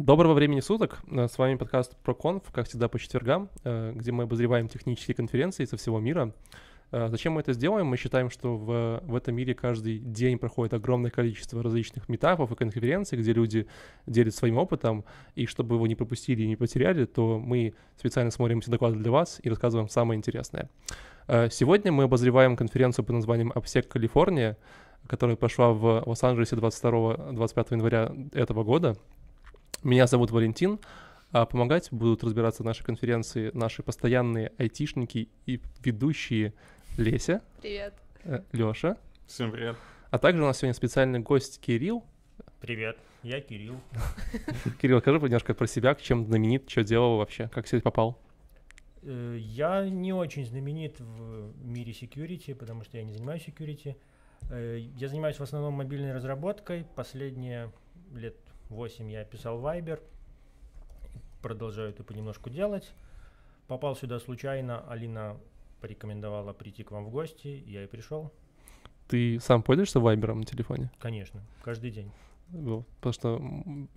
Доброго времени суток. Э, С вами подкаст ProConf, как всегда по четвергам, э, где мы обозреваем технические конференции со всего мира. Э, Зачем мы это сделаем? Мы считаем, что в, в этом мире каждый день проходит огромное количество различных метапов и конференций, где люди делятся своим опытом, и чтобы его не пропустили и не потеряли, то мы специально смотрим эти доклады для вас и рассказываем самое интересное. Сегодня мы обозреваем конференцию под названием «Обсек Калифорния», которая прошла в Лос-Анджелесе 22-25 января этого года. Меня зовут Валентин, а помогать будут разбираться в нашей конференции наши постоянные айтишники и ведущие Леся, Привет. Лёша, Всем привет. а также у нас сегодня специальный гость Кирилл. Привет, я Кирилл. Кирилл, расскажи немножко про себя, чем знаменит, что делал вообще, как сюда попал. Э, Я не очень знаменит в мире security, потому что я не занимаюсь security. Э, Я занимаюсь в основном мобильной разработкой. Последние лет 8 я писал Viber. Продолжаю это понемножку делать. Попал сюда случайно. Алина порекомендовала прийти к вам в гости. Я и пришел. Ты сам пользуешься Вайбером на телефоне? Конечно, каждый день. Потому что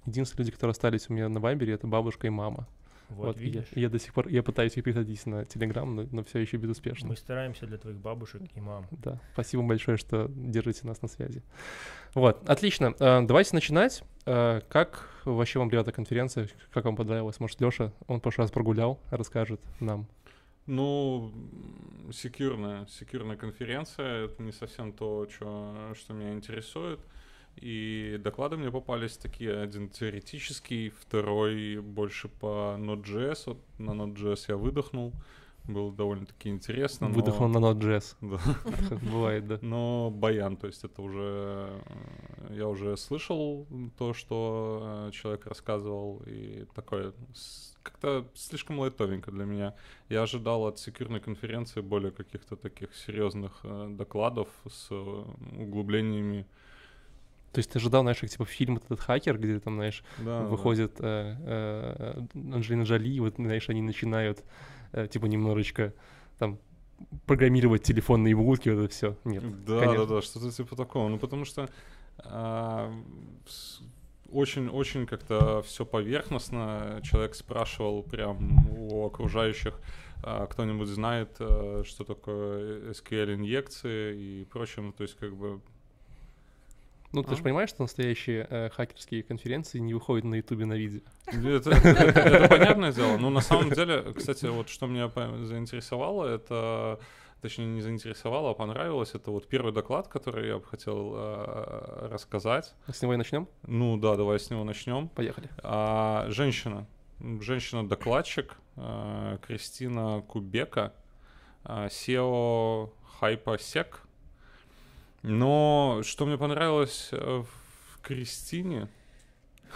единственные люди, которые остались у меня на Вайбере, это бабушка и мама. Вот, я, видишь. я до сих пор, я пытаюсь их пересадить на Телеграм, но, но все еще безуспешно. Мы стараемся для твоих бабушек и мам. Да, спасибо большое, что держите нас на связи. Вот, отлично. Э, Давайте начинать. Э, Как вообще вам была эта конференция? Как вам понравилось? Может, Леша, он в прошлый раз прогулял, расскажет нам. Ну, секьюрная, секьюрная конференция, это не совсем то, чё, что меня интересует. И доклады мне попались такие, один теоретический, второй больше по Node.js. Вот на Node.js я выдохнул, было довольно-таки интересно. но- Выдохнул на Node.js. Да. Бывает, да. Но баян, то есть это уже... э, Я уже слышал то, что э, человек рассказывал, и такое как-то слишком лайтовенько для меня. Я ожидал от секьюрной конференции более каких-то таких серьезных э, докладов с углублениями. То есть ты ожидал, знаешь, как типа фильм этот хакер, где там, знаешь, Да, да. выходит э, э, Анджелина Джоли, и вот, знаешь, они начинают, э, типа, немножечко там программировать телефонные будки, вот это все. Нет. Да, конечно. да, да, что-то типа такого. Ну, потому что а, очень-очень как-то все поверхностно. Человек спрашивал прям у окружающих, а, кто-нибудь знает, а, что такое SQL-инъекции и прочее. Ну, то есть как бы... Ну, ты же А? понимаешь, что настоящие э, хакерские конференции не выходят на Ютубе на видео. Это, это- это понятное дело. Но на самом деле, кстати, вот что меня заинтересовало, это точнее не заинтересовало, а понравилось, это вот первый доклад, который я бы хотел а, рассказать. С него и начнем? Ну да, давай с него начнем. Поехали. А, женщина, женщина-докладчик а, Кристина Кубека, а, SEO HyperSec. Но что мне понравилось э, в Кристине,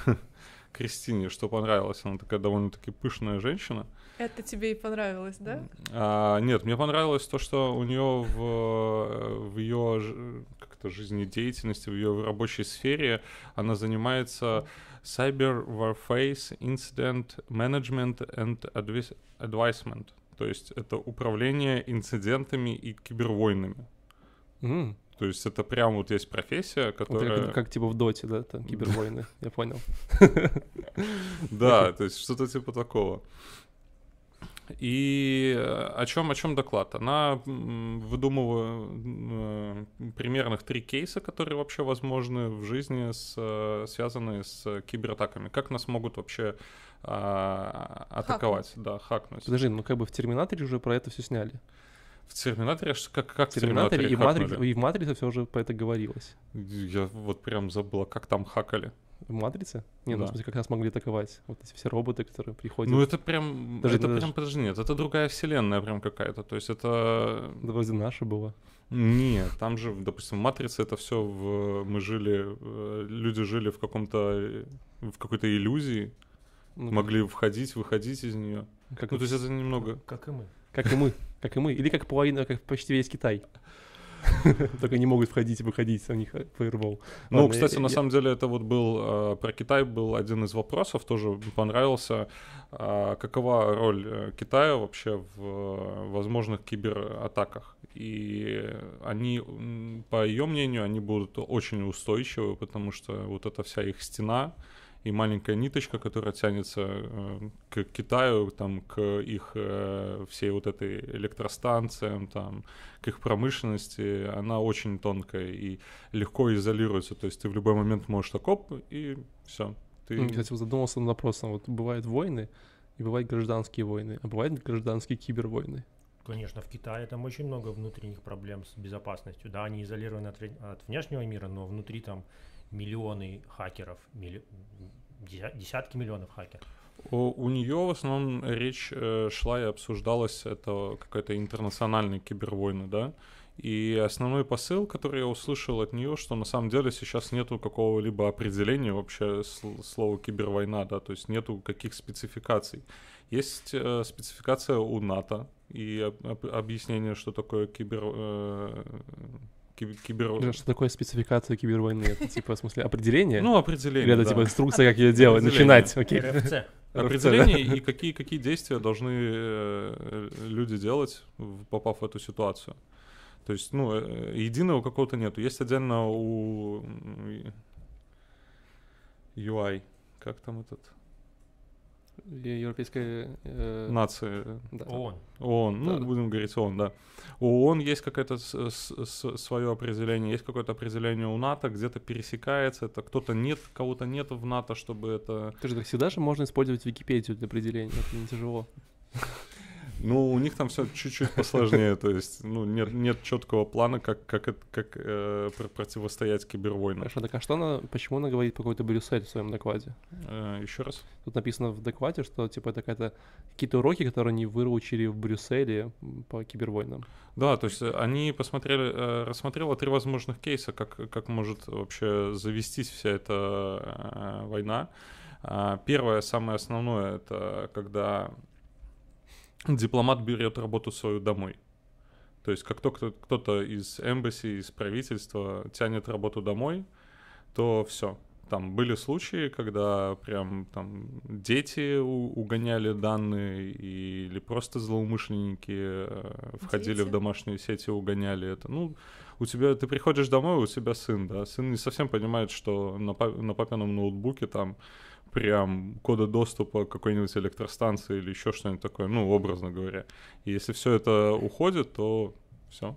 Кристине, что понравилось, она такая довольно-таки пышная женщина. Это тебе и понравилось, да? А, нет, мне понравилось то, что у нее в, в ее как-то жизнедеятельности, в ее рабочей сфере она занимается Cyber Warface Incident Management and Advis- Advisement. То есть это управление инцидентами и кибервойнами. М, То есть это прям вот есть профессия, которая... как, как типа в Доте, да, там кибервойны, я понял. Да, то есть что-то типа такого. И э, о чем, о чем доклад? Она выдумывала э, примерных три кейса, которые вообще возможны в жизни, с, э, связанные с кибератаками. Как нас могут вообще а, атаковать, да, хакнуть. Подожди, ну как бы в Терминаторе уже про это все сняли. В Терминаторе, ш- как, как В Терминаторе и в, хакнули? Матрице, и в Матрице все уже про это говорилось. Я вот прям забыла, как там хакали. В Матрице? Не, ну, Да. в смысле, как нас могли атаковать. Вот эти все роботы, которые приходят. Ну это прям, Подожди, это подожди. прям, подожди, нет, это другая вселенная прям какая-то. То есть это Да вроде наша была. Нет, там же, допустим, в матрице это все в мы жили, э, люди жили в каком-то э, в какой-то иллюзии, Ну, могли входить, выходить из нее. как, Ну, то есть это немного. Как и мы. Как и мы. Как и мы. Или как половина, как почти весь Китай. Только не могут входить и выходить, у них э, фаервол. Ну, Ладно, кстати, я- на я- самом деле это вот был э, про Китай был один из вопросов, тоже понравился. А, какова роль э, Китая вообще в э, возможных кибератаках? И они, по ее мнению, они будут очень устойчивы, потому что вот эта вся их стена и маленькая ниточка, которая тянется э, к Китаю, там, к их э, всей вот этой электростанциям, там, к их промышленности, она очень тонкая и легко изолируется. То есть ты в любой момент можешь так оп, и все. Ты... Кстати, задумался над вопросом. Вот бывают войны, и бывают гражданские войны, а бывают гражданские кибервойны. Конечно, в Китае там очень много внутренних проблем с безопасностью. Да, они изолированы от, от внешнего мира, но внутри там миллионы хакеров, милли- деся- десятки миллионов хакеров. У, у нее в основном речь э, шла и обсуждалась это какая-то интернациональная кибервойна, да. И основной посыл, который я услышал от нее, что на самом деле сейчас нету какого-либо определения вообще сл- слова кибервойна, да, то есть нету каких спецификаций. Есть э, спецификация у НАТО и об- об- объяснение, что такое кибер... э, киб- кибер... Что такое спецификация кибервойны? Это типа, в смысле, определение? Ну, определение, Или это да. типа инструкция, как ее делать, начинать? Окей. РФЦ. определение и какие, какие действия должны э, люди делать, попав в эту ситуацию. То есть, ну, э, единого какого-то нету. Есть отдельно у UI, как там этот, Европейская... э, нации, да. ООН. ООН, ну, Да. будем говорить ООН, да. У ООН есть какое-то свое определение, есть какое-то определение у НАТО, где-то пересекается это, кто-то нет, кого-то нет в НАТО, чтобы это... Ты же так всегда же можно использовать Википедию для определения, это не тяжело. Ну, у них там все чуть-чуть посложнее, то есть, ну, нет, нет четкого плана, как, как, это- как э, пр- противостоять кибервойнам. Хорошо, так а что она, почему она говорит про какой-то Брюссель в своем докладе? Э, еще раз. Тут написано в докладе, что типа это какая-то какие-то уроки, которые они выучили в Брюсселе по кибервойнам. Да, то есть э, они посмотрели, э, рассмотрела три возможных кейса, как, как может вообще завестись вся эта э, война. А, Первое, самое основное, это когда дипломат берет работу свою домой. То есть как только кто-то из эмбасси, из правительства тянет работу домой, то все. Там были случаи, когда прям там дети угоняли данные или просто злоумышленники э, входили в Дети? домашние сети и угоняли это. Ну, у тебя, ты приходишь домой, у тебя сын, да, сын не совсем понимает, что на, на папином ноутбуке там прям кода доступа к какой-нибудь электростанции или еще что-нибудь такое, ну, образно говоря. И если все это уходит, то все.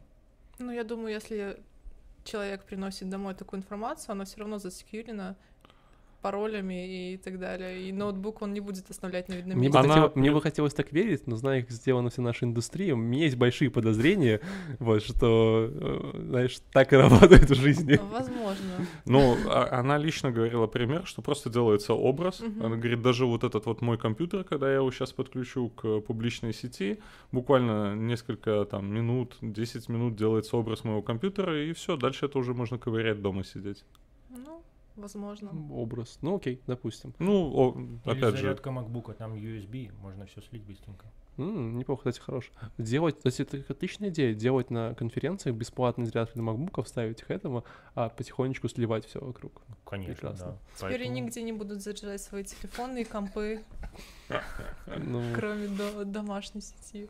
Ну, я думаю, если человек приносит домой такую информацию, она все равно засекьюрена паролями и так далее. И ноутбук он не будет оставлять на видном Мне месте. Она хотело- мне бы хотелось так верить, но зная, как сделана вся наша индустрия, у меня есть большие подозрения, вот, что, э, знаешь, так и работает в жизни. Возможно. Ну, а- она лично говорила пример, что просто делается образ. Она говорит, даже вот этот вот мой компьютер, когда я его сейчас подключу к публичной сети, буквально несколько там минут, 10 минут делается образ моего компьютера, и все, дальше это уже можно ковырять дома сидеть. Ну, возможно. Образ. Ну, окей, допустим. Ну, о, Или опять же, зарядка MacBook, там USB, можно все слить быстренько. М, неплохо, кстати, хорош. Делать, кстати, это отличная идея, делать на конференциях бесплатный заряд для макбуков, ставить их этому, а потихонечку сливать все вокруг. Конечно, Прекрасно. да. Теперь Поэтому- нигде не будут заряжать свои телефоны и компы, Ну, кроме до- домашней сети.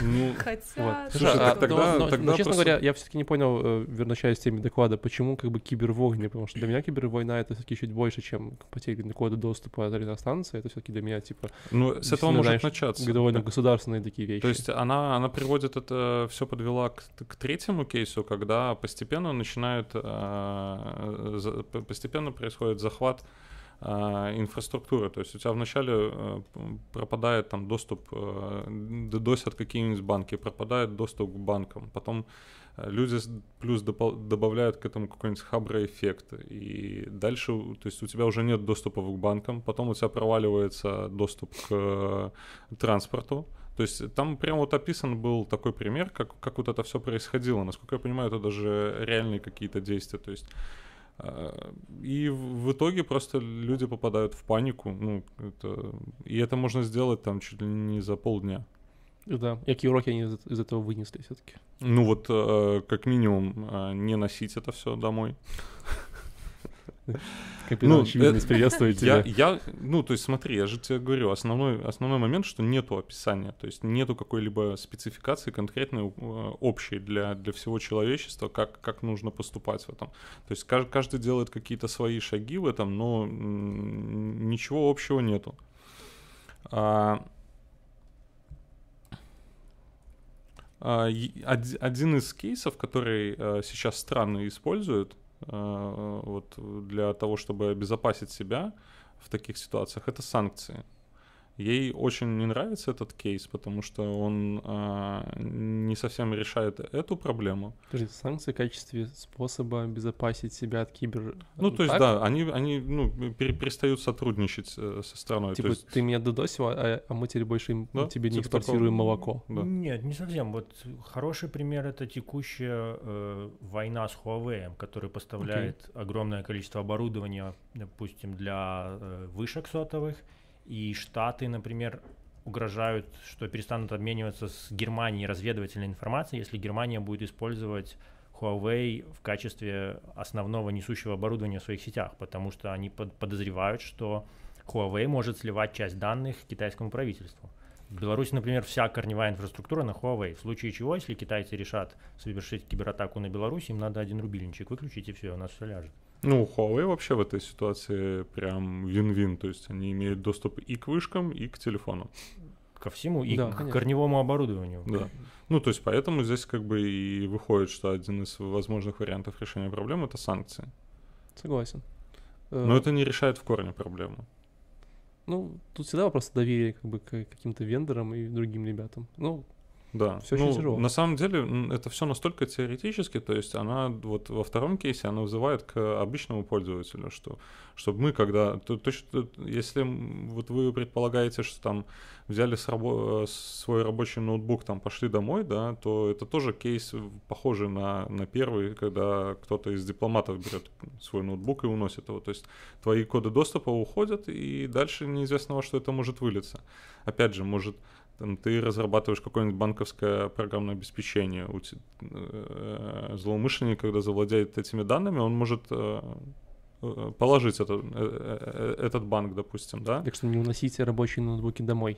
Ну, Хотя... Вот. Слушай, а а, тогда- но, но- тогда но, честно просто- говоря, я все-таки не понял, э, возвращаясь к теме доклада, почему как бы кибервойны, потому что для меня кибервойна это все-таки чуть больше, чем потеря кода доступа от электростанции, это все-таки для меня типа ну, с этого может знаешь, начаться. довольно государственные такие вещи. То есть она, она приводит это все подвела к, к третьему кейсу, когда постепенно начинает э, за- п- постепенно происходит захват э, инфраструктуры. То есть у тебя вначале э, пропадает там доступ, э, досят какие-нибудь банки, пропадает доступ к банкам. Потом э, люди плюс добавляют к этому какой-нибудь хабра-эффект. И дальше, то есть у тебя уже нет доступа к банкам, потом у тебя проваливается доступ к транспорту. То есть там прям вот описан был такой пример, как, как вот это все происходило. Насколько я понимаю, это даже реальные какие-то действия. То есть и в итоге просто люди попадают в панику. Ну, это, и это можно сделать там чуть ли не за полдня. Да. И какие уроки они из, из этого вынесли все-таки? Ну вот, э, как минимум, э, не носить это все домой. Капитан Ну, Очевидность приветствует Я, тебя. я, ну, то есть смотри, я же тебе говорю, основной, основной момент, что нету описания, то есть нету какой-либо спецификации конкретной, э, общей для, для всего человечества, как, как нужно поступать в этом. То есть каждый, каждый делает какие-то свои шаги в этом, но ничего общего нету. А, а, один из кейсов, который э, сейчас страны используют э, вот, для того, чтобы обезопасить себя в таких ситуациях, это санкции. Ей очень не нравится этот кейс, потому что он а, не совсем решает эту проблему. Подожди, санкции в качестве способа обезопасить себя от кибер... Ну, то есть, атак? да, они, они ну, пере- перестают сотрудничать э, со страной. Типа, то есть, ты меня додосил, а, а мы теперь больше Да, тебе не типа экспортируем такого. молоко. Да. Нет, не совсем. Вот хороший пример это текущая э, война с Huawei, который поставляет огромное количество оборудования, допустим, для э, вышек сотовых. И Штаты, например, угрожают, что перестанут обмениваться с Германией разведывательной информацией, если Германия будет использовать Huawei в качестве основного несущего оборудования в своих сетях, потому что они под- подозревают, что Huawei может сливать часть данных китайскому правительству. В Беларуси, например, вся корневая инфраструктура на Huawei. В случае чего, если китайцы решат совершить кибератаку на Беларусь, им надо один рубильничек выключить, и все, у нас все ляжет. Ну, Huawei вообще в этой ситуации прям вин-вин, то есть они имеют доступ и к вышкам, и к телефону. Ко всему и Да, к конечно. корневому оборудованию. Да. Ну, то есть поэтому здесь как бы и выходит, что один из возможных вариантов решения проблемы — это санкции. Согласен. Э, Но это не решает в корне проблему. Ну, тут всегда вопрос доверия как бы к каким-то вендорам и другим ребятам. Ну, Да. Очень ну, тяжело. На самом деле это все настолько теоретически, то есть она вот во втором кейсе она вызывает к обычному пользователю, что чтобы мы когда то, точно если м, вот вы предполагаете, что там взяли с рабо- э, свой рабочий ноутбук, там пошли домой, да, то это тоже кейс в- похожий на на первый, когда кто-то из дипломатов берет свой ноутбук и уносит его, то есть твои коды доступа уходят и дальше неизвестно во что это может вылиться. Опять же, может там, ты разрабатываешь какое-нибудь банковское программное обеспечение, у те- э, злоумышленник, когда завладеет этими данными, он может э, э, положить это, э, этот банк, допустим, да? так что не уносите рабочие ноутбуки домой.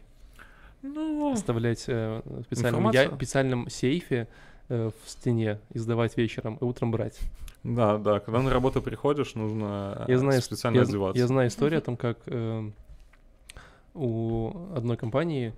Ну, Оставлять э, в специальном, я- специальном сейфе э, в стене и сдавать вечером, и утром брать. да, да, когда на работу приходишь, нужно Я знаю, специально я, одеваться. я знаю историю о том, как э, у одной компании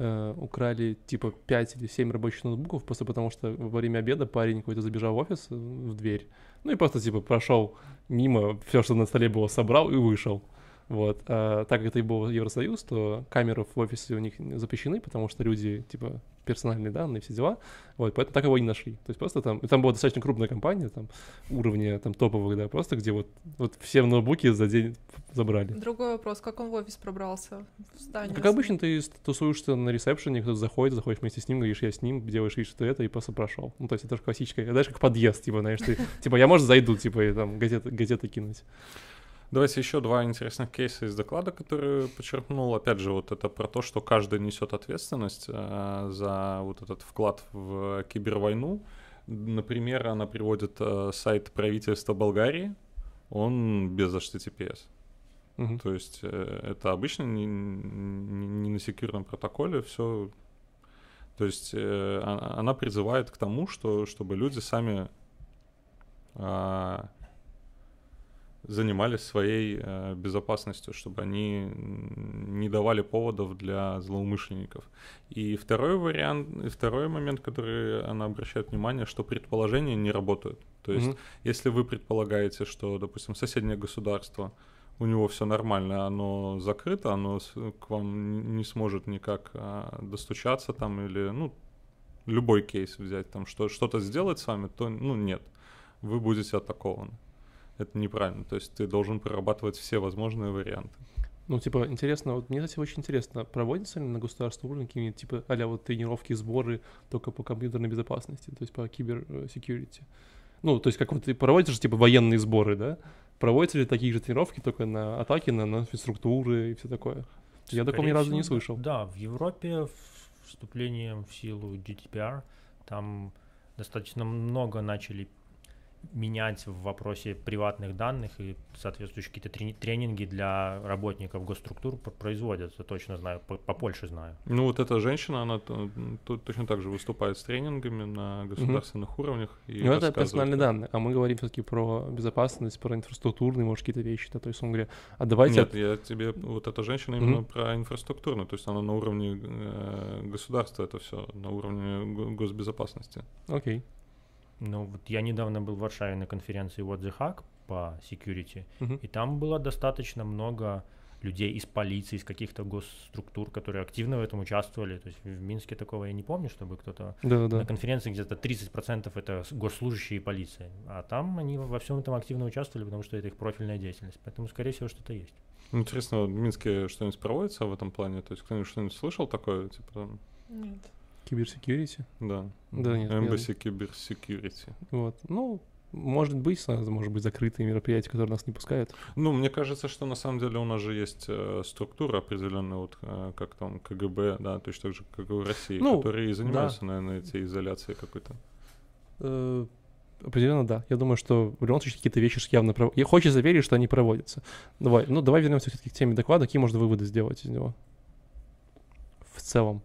э, украли типа 5 или 7 рабочих ноутбуков, просто потому что во время обеда парень какой-то забежал в офис э, в дверь, ну и просто типа прошел мимо, все, что на столе было, собрал и вышел. Вот. А так как это и был Евросоюз, то камеры в офисе у них запрещены, потому что люди, типа, персональные данные, все дела. Вот, поэтому так его и не нашли. То есть просто там, там была достаточно крупная компания, там, уровня там топовых, да, просто где вот, вот все ноутбуки за день забрали. Другой вопрос, как он в офис пробрался в здание? Как обычно, ты тусуешься на ресепшене, кто-то заходит, заходишь вместе с ним, говоришь, я с ним, делаешь вид, что это, и просто прошел. Ну, то есть это же классическая, знаешь, как подъезд, типа, знаешь, ты, типа, я, может, зайду, типа, и там газеты, газеты кинуть. Давайте еще два интересных кейса из доклада, которые подчеркнул. Опять же, вот это про то, что каждый несет ответственность э, за вот этот вклад в кибервойну. Например, она приводит э, сайт правительства Болгарии. Он без HTTPS. Мгм. То есть э, это обычно не, не- на секьюрном протоколе все. То есть а- она призывает к тому, что чтобы люди сами а, занимались своей э, безопасностью, чтобы они не давали поводов для злоумышленников. И второй вариант, и второй момент, который она обращает внимание, что предположения не работают. То есть Мгм. если вы предполагаете, что, допустим, соседнее государство, у него все нормально, оно закрыто, оно к вам не сможет никак а, достучаться там или, ну, любой кейс взять, там, что, что-то сделать с вами, то, ну, нет, вы будете атакованы. Это неправильно, то есть ты должен прорабатывать все возможные варианты. Ну, типа, интересно, вот мне, кстати, очень интересно, проводятся ли на государственном уровне какие-нибудь, типа, а вот тренировки, сборы только по компьютерной безопасности, то есть по кибер-секьюрити? Ну, то есть как вот и проводятся же, типа, военные сборы, да? Проводятся ли такие же тренировки только на атаки, на, на инфраструктуры и все такое? Я такого ни Скорее разу не всего, слышал. Да, в Европе вступлением в силу GDPR там достаточно много начали менять в вопросе приватных данных и соответствующие какие-то трени- тренинги для работников госструктур производятся, точно знаю, по, по Польше знаю. Ну вот эта женщина, она тут точно так же выступает с тренингами на государственных уровнях. И Ну, это персональные как- данные, а мы говорим все-таки про безопасность, про инфраструктурные, может, какие-то вещи. Да, то есть он говорит, а давайте... Нет, я тебе, вот эта женщина Мгм. именно про инфраструктурную, то есть она на уровне э, государства это все, на уровне го- госбезопасности. Окей. Ну, вот я недавно был в Варшаве на конференции What the Hack по security, Мгм. и там было достаточно много людей из полиции, из каких-то госструктур, которые активно в этом участвовали. То есть в Минске такого я не помню, чтобы кто-то на Да-да-да. конференции где-то 30% это госслужащие и полиция. А там они во всем этом активно участвовали, потому что это их профильная деятельность. Поэтому, скорее всего, что-то есть. Интересно, вот в Минске что-нибудь проводится в этом плане? То есть кто-нибудь что-нибудь слышал такое? Типа там, Нет. Киберсекьюрити. да. Да, нет, Embassy Security. Вот. Ну, может быть, сразу, может быть, закрытые мероприятия, которые нас не пускают. Ну, мне кажется, что на самом деле у нас же есть э, структура определенная, вот э, как там КГБ, да, точно так же, как и в России, Ну, которые занимаются, наверное, этой изоляцией какой-то. Э, Определенно, да. Я думаю, что в любом случае какие-то вещи явно пров... Я хочется верить, что они проводятся. Давай, ну давай вернемся все-таки к теме доклада. Какие можно выводы сделать из него? В целом.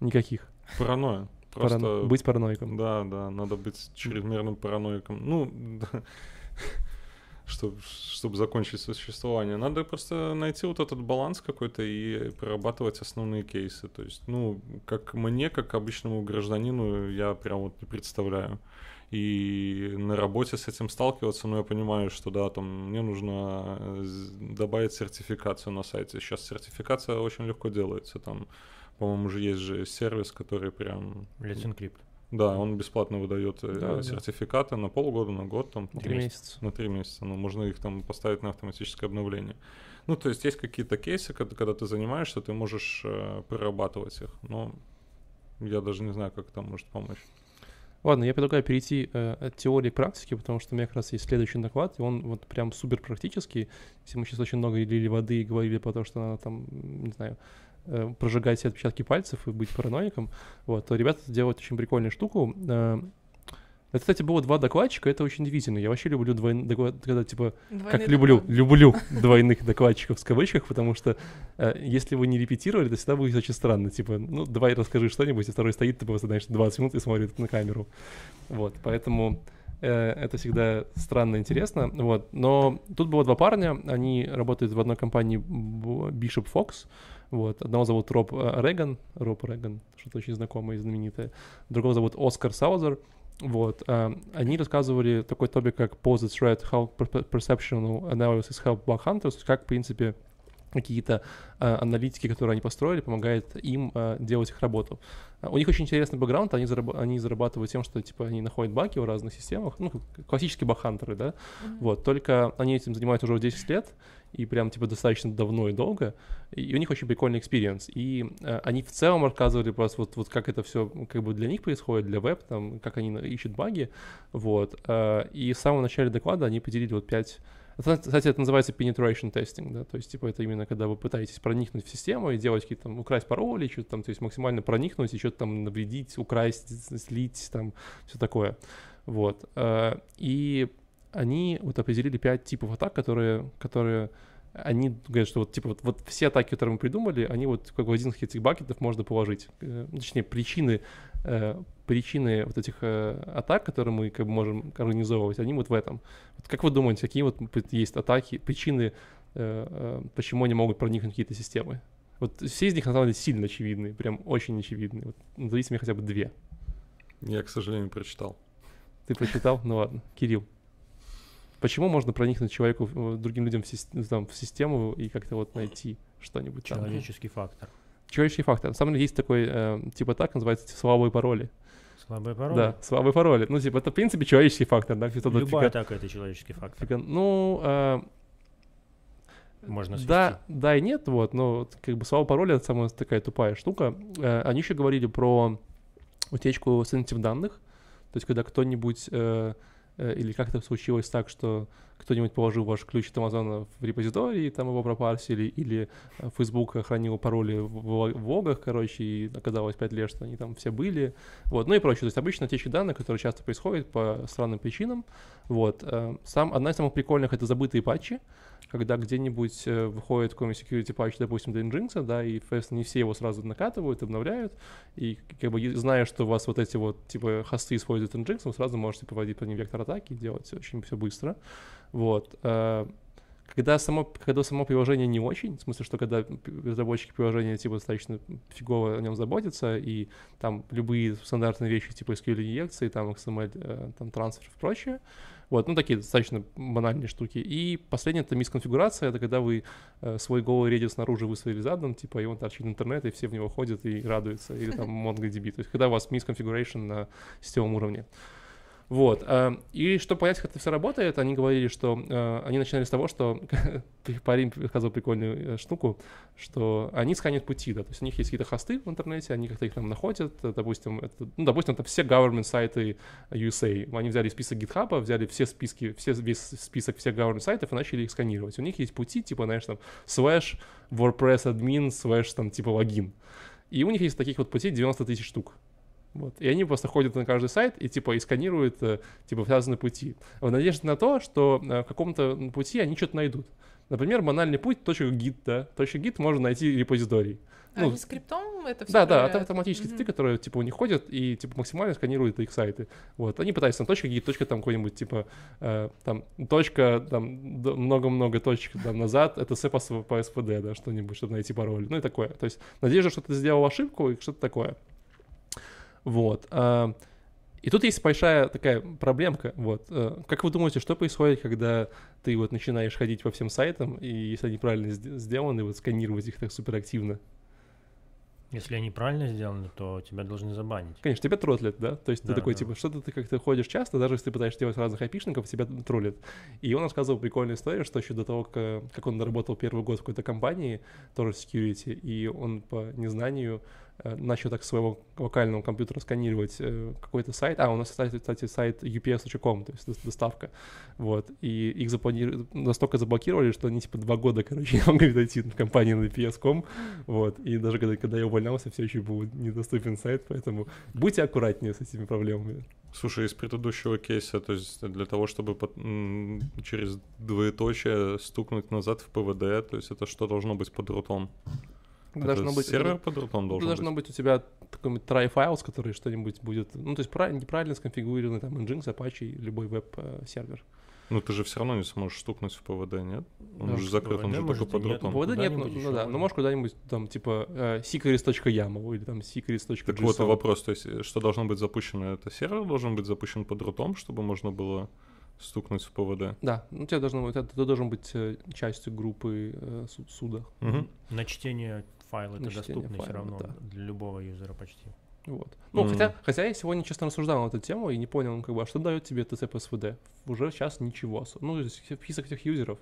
Никаких. Паранойя. Просто... Парано- Быть параноиком. Да, да, надо быть чрезмерным параноиком. Ну, да. чтобы, чтобы закончить существование. Надо просто найти вот этот баланс какой-то и прорабатывать основные кейсы. То есть, ну, как мне, как обычному гражданину, я прям вот не представляю. И на работе с этим сталкиваться, но я понимаю, что да, там мне нужно э, добавить сертификацию на сайте. Сейчас сертификация очень легко делается. Там, по-моему, уже есть же сервис, который прям Let's Encrypt. да, он бесплатно выдает э, Да, да. сертификаты на полгода, на год, там, На Три месяца. на три месяца. Ну, можно их там поставить на автоматическое обновление. Ну, то есть есть какие-то кейсы, когда, когда ты занимаешься, ты можешь э, прорабатывать их. Но я даже не знаю, как это может помочь. Ладно, я предлагаю перейти э, от теории к практике, потому что у меня как раз есть следующий доклад, и он вот прям супер практический. Если мы сейчас очень много лили воды и говорили про то, что надо там, не знаю, э, прожигать все отпечатки пальцев и быть параноиком, вот, то ребята делают очень прикольную штуку. Э, это, кстати, было два докладчика, это очень удивительно. Я вообще люблю двойные доклады, когда, типа, Двойные как люблю, доклады. люблю двойных докладчиков в кавычках, потому что э, если вы не репетировали, то всегда будет очень странно. Типа, ну, давай расскажи что-нибудь, и второй стоит, ты просто, знаешь, 20 минут и смотрит на камеру. Вот, поэтому э, это всегда странно интересно. Вот, но тут было два парня, они работают в одной компании Bishop Fox. Вот, одного зовут Роб э, Реган, Роб Реган, что-то очень знакомое и знаменитое. Другого зовут Оскар Саузер. Вот, э, они рассказывали такой топик, как Pose the Threat, How per- Perceptional Analysis Help Bug Hunters, как, в принципе, какие-то э, аналитики, которые они построили, помогает им э, делать их работу. У них очень интересный бэкграунд, они, зараб- они зарабатывают тем, что типа они находят баги в разных системах, ну, классические bug hunter'ы, да, Мгм. вот, только они этим занимаются уже 10 лет, и прям, типа, достаточно давно и долго, и у них очень прикольный experience, и э, они в целом рассказывали просто вот, вот как это все как бы для них происходит, для веб, там, как они ищут баги, вот, э, и в самом начале доклада они поделили вот 5 это, кстати, это называется penetration testing, да, то есть, типа, это именно когда вы пытаетесь проникнуть в систему и делать какие-то там, украсть пароли, что-то там, то есть максимально проникнуть и что-то там навредить, украсть, слить, там, все такое. Вот. Э, И они вот определили пять типов атак, которые, которые они говорят, что вот типа вот, вот все атаки, которые мы придумали, они вот как в один из этих бакетов можно положить. Э, ну, точнее, причины, э, причины вот этих э, атак, которые мы как бы можем организовывать, они вот в этом. Вот как вы думаете, какие вот есть атаки, причины, почему они могут проникнуть в какие-то системы? Вот все из них на самом деле сильно очевидные, прям очень очевидные. Вот назовите мне хотя бы две. Я, к сожалению, прочитал. Ты прочитал? Ну ладно. Кирилл. Почему можно проникнуть человеку, другим людям в, сис- ну, там, в систему и как-то вот найти что-нибудь там? Человеческий фактор. Человеческий фактор. На самом деле есть такой э, типа так, называется слабые пароли. Слабые пароли. Да, слабые пароли. Ну, типа, это, в принципе, человеческий фактор, да? Любая фига- атака это человеческий фактор. фига- Ну, э, Можно свести. да, да и нет, вот, но как бы слава пароля это самая такая тупая штука. Э, они еще говорили про утечку сенситив данных, то есть когда кто-нибудь э, или как-то случилось так, что кто-нибудь положил ваш ключ от Амазона в репозиторий, там его пропарсили, или э, Facebook хранил пароли в, логах, короче, и оказалось 5 лет, что они там все были, вот, ну и прочее. То есть обычно утечки данных, которые часто происходят по странным причинам, вот. Э, сам, одна из самых прикольных — это забытые патчи, когда где-нибудь э, выходит какой-нибудь security патч, допустим, для Nginx, да, и, соответственно, не все его сразу накатывают, обновляют, и как бы зная, что у вас вот эти вот, типа, хосты используют Nginx, вы сразу можете проводить по ним вектор атаки, делать очень все быстро. Вот. Э, когда само, когда само приложение не очень, в смысле, что когда разработчики приложения типа достаточно фигово о нем заботятся, и там любые стандартные вещи типа SQL-инъекции, там XML, э, там трансфер и прочее, вот, ну такие достаточно банальные штуки. И последнее — это мисконфигурация, это когда вы э, свой голый редис снаружи выставили задом, типа, и он торчит интернет, и все в него ходят и радуются, или там MongoDB. То есть когда у вас мисконфигурация на сетевом уровне. Вот. Э, и чтобы понять, как это все работает, они говорили, что э, они начинали с того, что парень рассказывал прикольную э, штуку, что они сканят пути, да, то есть у них есть какие-то хосты в интернете, они как-то их там находят, допустим, это, ну, допустим, это все government сайты USA, они взяли список GitHub, взяли все списки, все, весь список всех government сайтов и начали их сканировать. У них есть пути, типа, знаешь, там, slash WordPress admin, slash, там, типа, логин. И у них есть таких вот путей 90 тысяч штук. Вот. И они просто ходят на каждый сайт и типа и сканируют э, типа связанные пути. В надежде на то, что э, в каком-то пути они что-то найдут. Например, банальный путь .git, да. .git можно найти репозиторий. А ну, они скриптом это все Да, да, это автоматические mm-hmm. которые, типа, у них ходят и, типа, максимально сканируют их сайты. Вот, они пытаются там точка, точка там какой-нибудь, типа, э, там, точка, там, много-много точек там назад, это все по, по SPD, да, что-нибудь, чтобы найти пароль, ну и такое. То есть надежда, что ты сделал ошибку и что-то такое. Вот. А, и тут есть большая такая проблемка. Вот. А, как вы думаете, что происходит, когда ты вот начинаешь ходить по всем сайтам, и если они правильно сделаны, вот сканировать их так суперактивно? Если они правильно сделаны, то тебя должны забанить. Конечно, тебя троллят, да? То есть да, ты такой, да. типа, что-то ты как-то ходишь часто, даже если ты пытаешься делать разных айпишников, тебя троллят. И он рассказывал прикольную историю, что еще до того, как, он работал первый год в какой-то компании, тоже security, и он по незнанию Э, начал так своего локального компьютера сканировать э, какой-то сайт. А, у нас, кстати, сайт ups.com, то есть доставка. Вот. И их запланировали, настолько заблокировали, что они типа два года, короче, могли дойти в компанию на ups.com. Вот. И даже когда, когда я увольнялся, все еще был недоступен сайт, поэтому будьте аккуратнее с этими проблемами. Слушай, из предыдущего кейса, то есть для того, чтобы под, через двоеточие стукнуть назад в pwd, то есть это что должно быть под рутом? Должно быть сервер под рутом должен должно быть. быть у тебя такой try files, который что-нибудь будет, ну то есть правильно, неправильно сконфигурированный там Nginx, Apache, любой веб-сервер. Ну ты же все равно не сможешь стукнуть в pwd, нет? Он ну, же закрыт, он же только под рутом. pwd нет, ну, ну да, но можешь куда-нибудь там типа э, secrets.yaml или там secrets.json. Так вот вопрос, то есть э, что должно быть запущено? Это сервер должен быть запущен под рутом, чтобы можно было стукнуть в ПВД. Да, ну тебе должно быть, это, должен быть э, частью группы э, суда. Угу. На чтение файла это доступны файла, все равно да. для любого юзера почти. Вот. Ну, mm хотя, хотя я сегодня честно рассуждал на эту тему и не понял, как бы, а что дает тебе TCP SVD? Уже сейчас ничего. Ну, то есть список этих юзеров.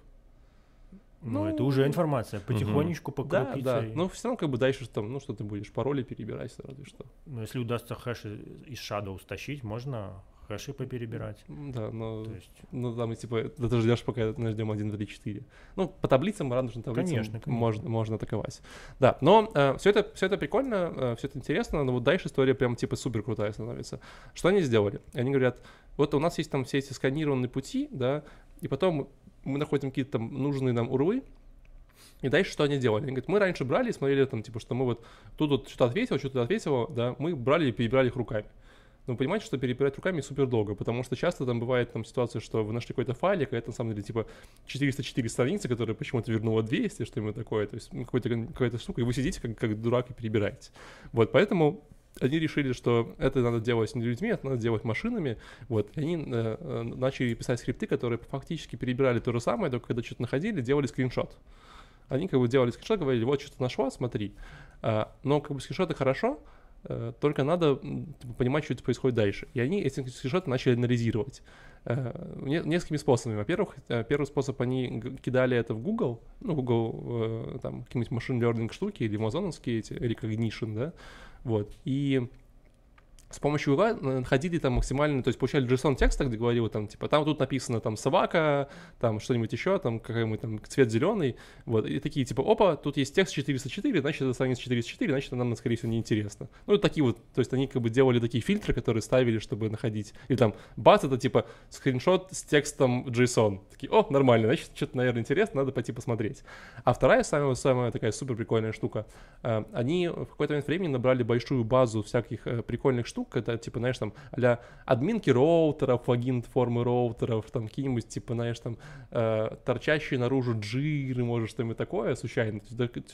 Ну, ну, это уже информация, потихонечку угу. Да, да. И... Ну, все равно как бы дальше там, ну, что ты будешь, пароли перебирать разве что. Ну, если удастся хэш из Shadow стащить, можно хэши поперебирать. Да, но, То есть... ну там типа, ты ждешь, пока ждем 1, 2, 3, 4. Ну, по таблицам, радужным таблицам конечно, конечно. Можно, можно атаковать. Да, но э, все, это, все это прикольно, э, все это интересно, но вот дальше история прям типа супер крутая становится. Что они сделали? Они говорят, вот у нас есть там все эти сканированные пути, да, и потом мы находим какие-то там нужные нам урлы, и дальше что они делали? Они говорят, мы раньше брали и смотрели там, типа, что мы вот тут вот что-то ответил, что-то ответил, да, мы брали и перебирали их руками. Но понимаете, что перебирать руками супер долго, потому что часто там бывает там ситуация, что вы нашли какой-то файлик, а это на самом деле типа 404 страницы, которые почему-то вернуло 200, что-нибудь такое, то есть ну, какая-то штука, и вы сидите как, как дурак и перебираете. Вот, поэтому они решили, что это надо делать не людьми, это надо делать машинами. Вот, и они э, э, начали писать скрипты, которые фактически перебирали то же самое, только когда что-то находили, делали скриншот. Они как бы делали скриншот, говорили, вот что-то нашла, смотри. А, но как бы скриншоты хорошо, только надо типа, понимать, что это происходит дальше. И они эти скриншоты начали анализировать э, несколькими способами. Во-первых, э, первый способ, они кидали это в Google, ну, Google, там, какие-нибудь машин learning штуки или амазоновские эти recognition, да, вот, и с помощью UI находили там максимально, то есть получали JSON текста, где говорил там, типа, там тут написано там собака, там что-нибудь еще, там какой-нибудь там цвет зеленый, вот, и такие типа, опа, тут есть текст 404, значит, это страница 404, значит, нам, скорее всего, неинтересно. Ну, и такие вот, то есть они как бы делали такие фильтры, которые ставили, чтобы находить, или там, бац, это типа скриншот с текстом JSON. Такие, о, нормально, значит, что-то, наверное, интересно, надо пойти посмотреть. А вторая, самая, самая такая супер прикольная штука, э, они в какой-то момент времени набрали большую базу всяких э, прикольных штук, штук, это, типа, знаешь, там, а админки роутеров, плагин формы роутеров, там, какие-нибудь, типа, знаешь, там, э, торчащие наружу джиры, может, что-нибудь такое, случайно.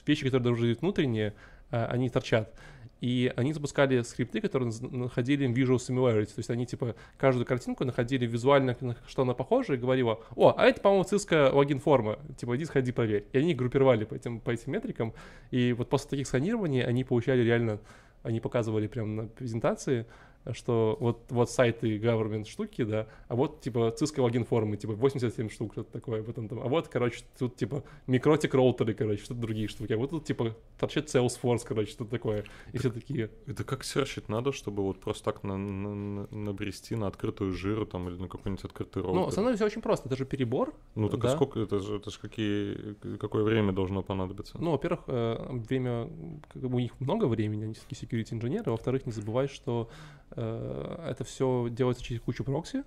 Вещи, которые быть внутренние, э, они торчат. И они запускали скрипты, которые находили visual similarity, то есть они, типа, каждую картинку находили визуально, что она похожа, и говорила, о, а это, по-моему, ЦИСКО логин форма, типа, иди сходи проверь. И они группировали по этим, по этим метрикам, и вот после таких сканирований они получали реально они показывали прямо на презентации, что вот, вот сайты government штуки, да, а вот, типа, Cisco логин формы, типа, 87 штук, что-то такое, потом там, а вот, короче, тут, типа, микротик роутеры, короче, что-то другие штуки, а вот тут, типа, торчит Salesforce, короче, что-то такое, и все такие. Это как серчить надо, чтобы вот просто так на, на, на, набрести на открытую жиру там или на какой-нибудь открытый роутер? Ну, становится очень просто, это же перебор. Ну, так да? а сколько, это же, это же какие, какое время должно понадобиться? Ну, во-первых, э, время, у них много времени, они все-таки security инженеры, во-вторых, не забывай, что это все делается через кучу прокси,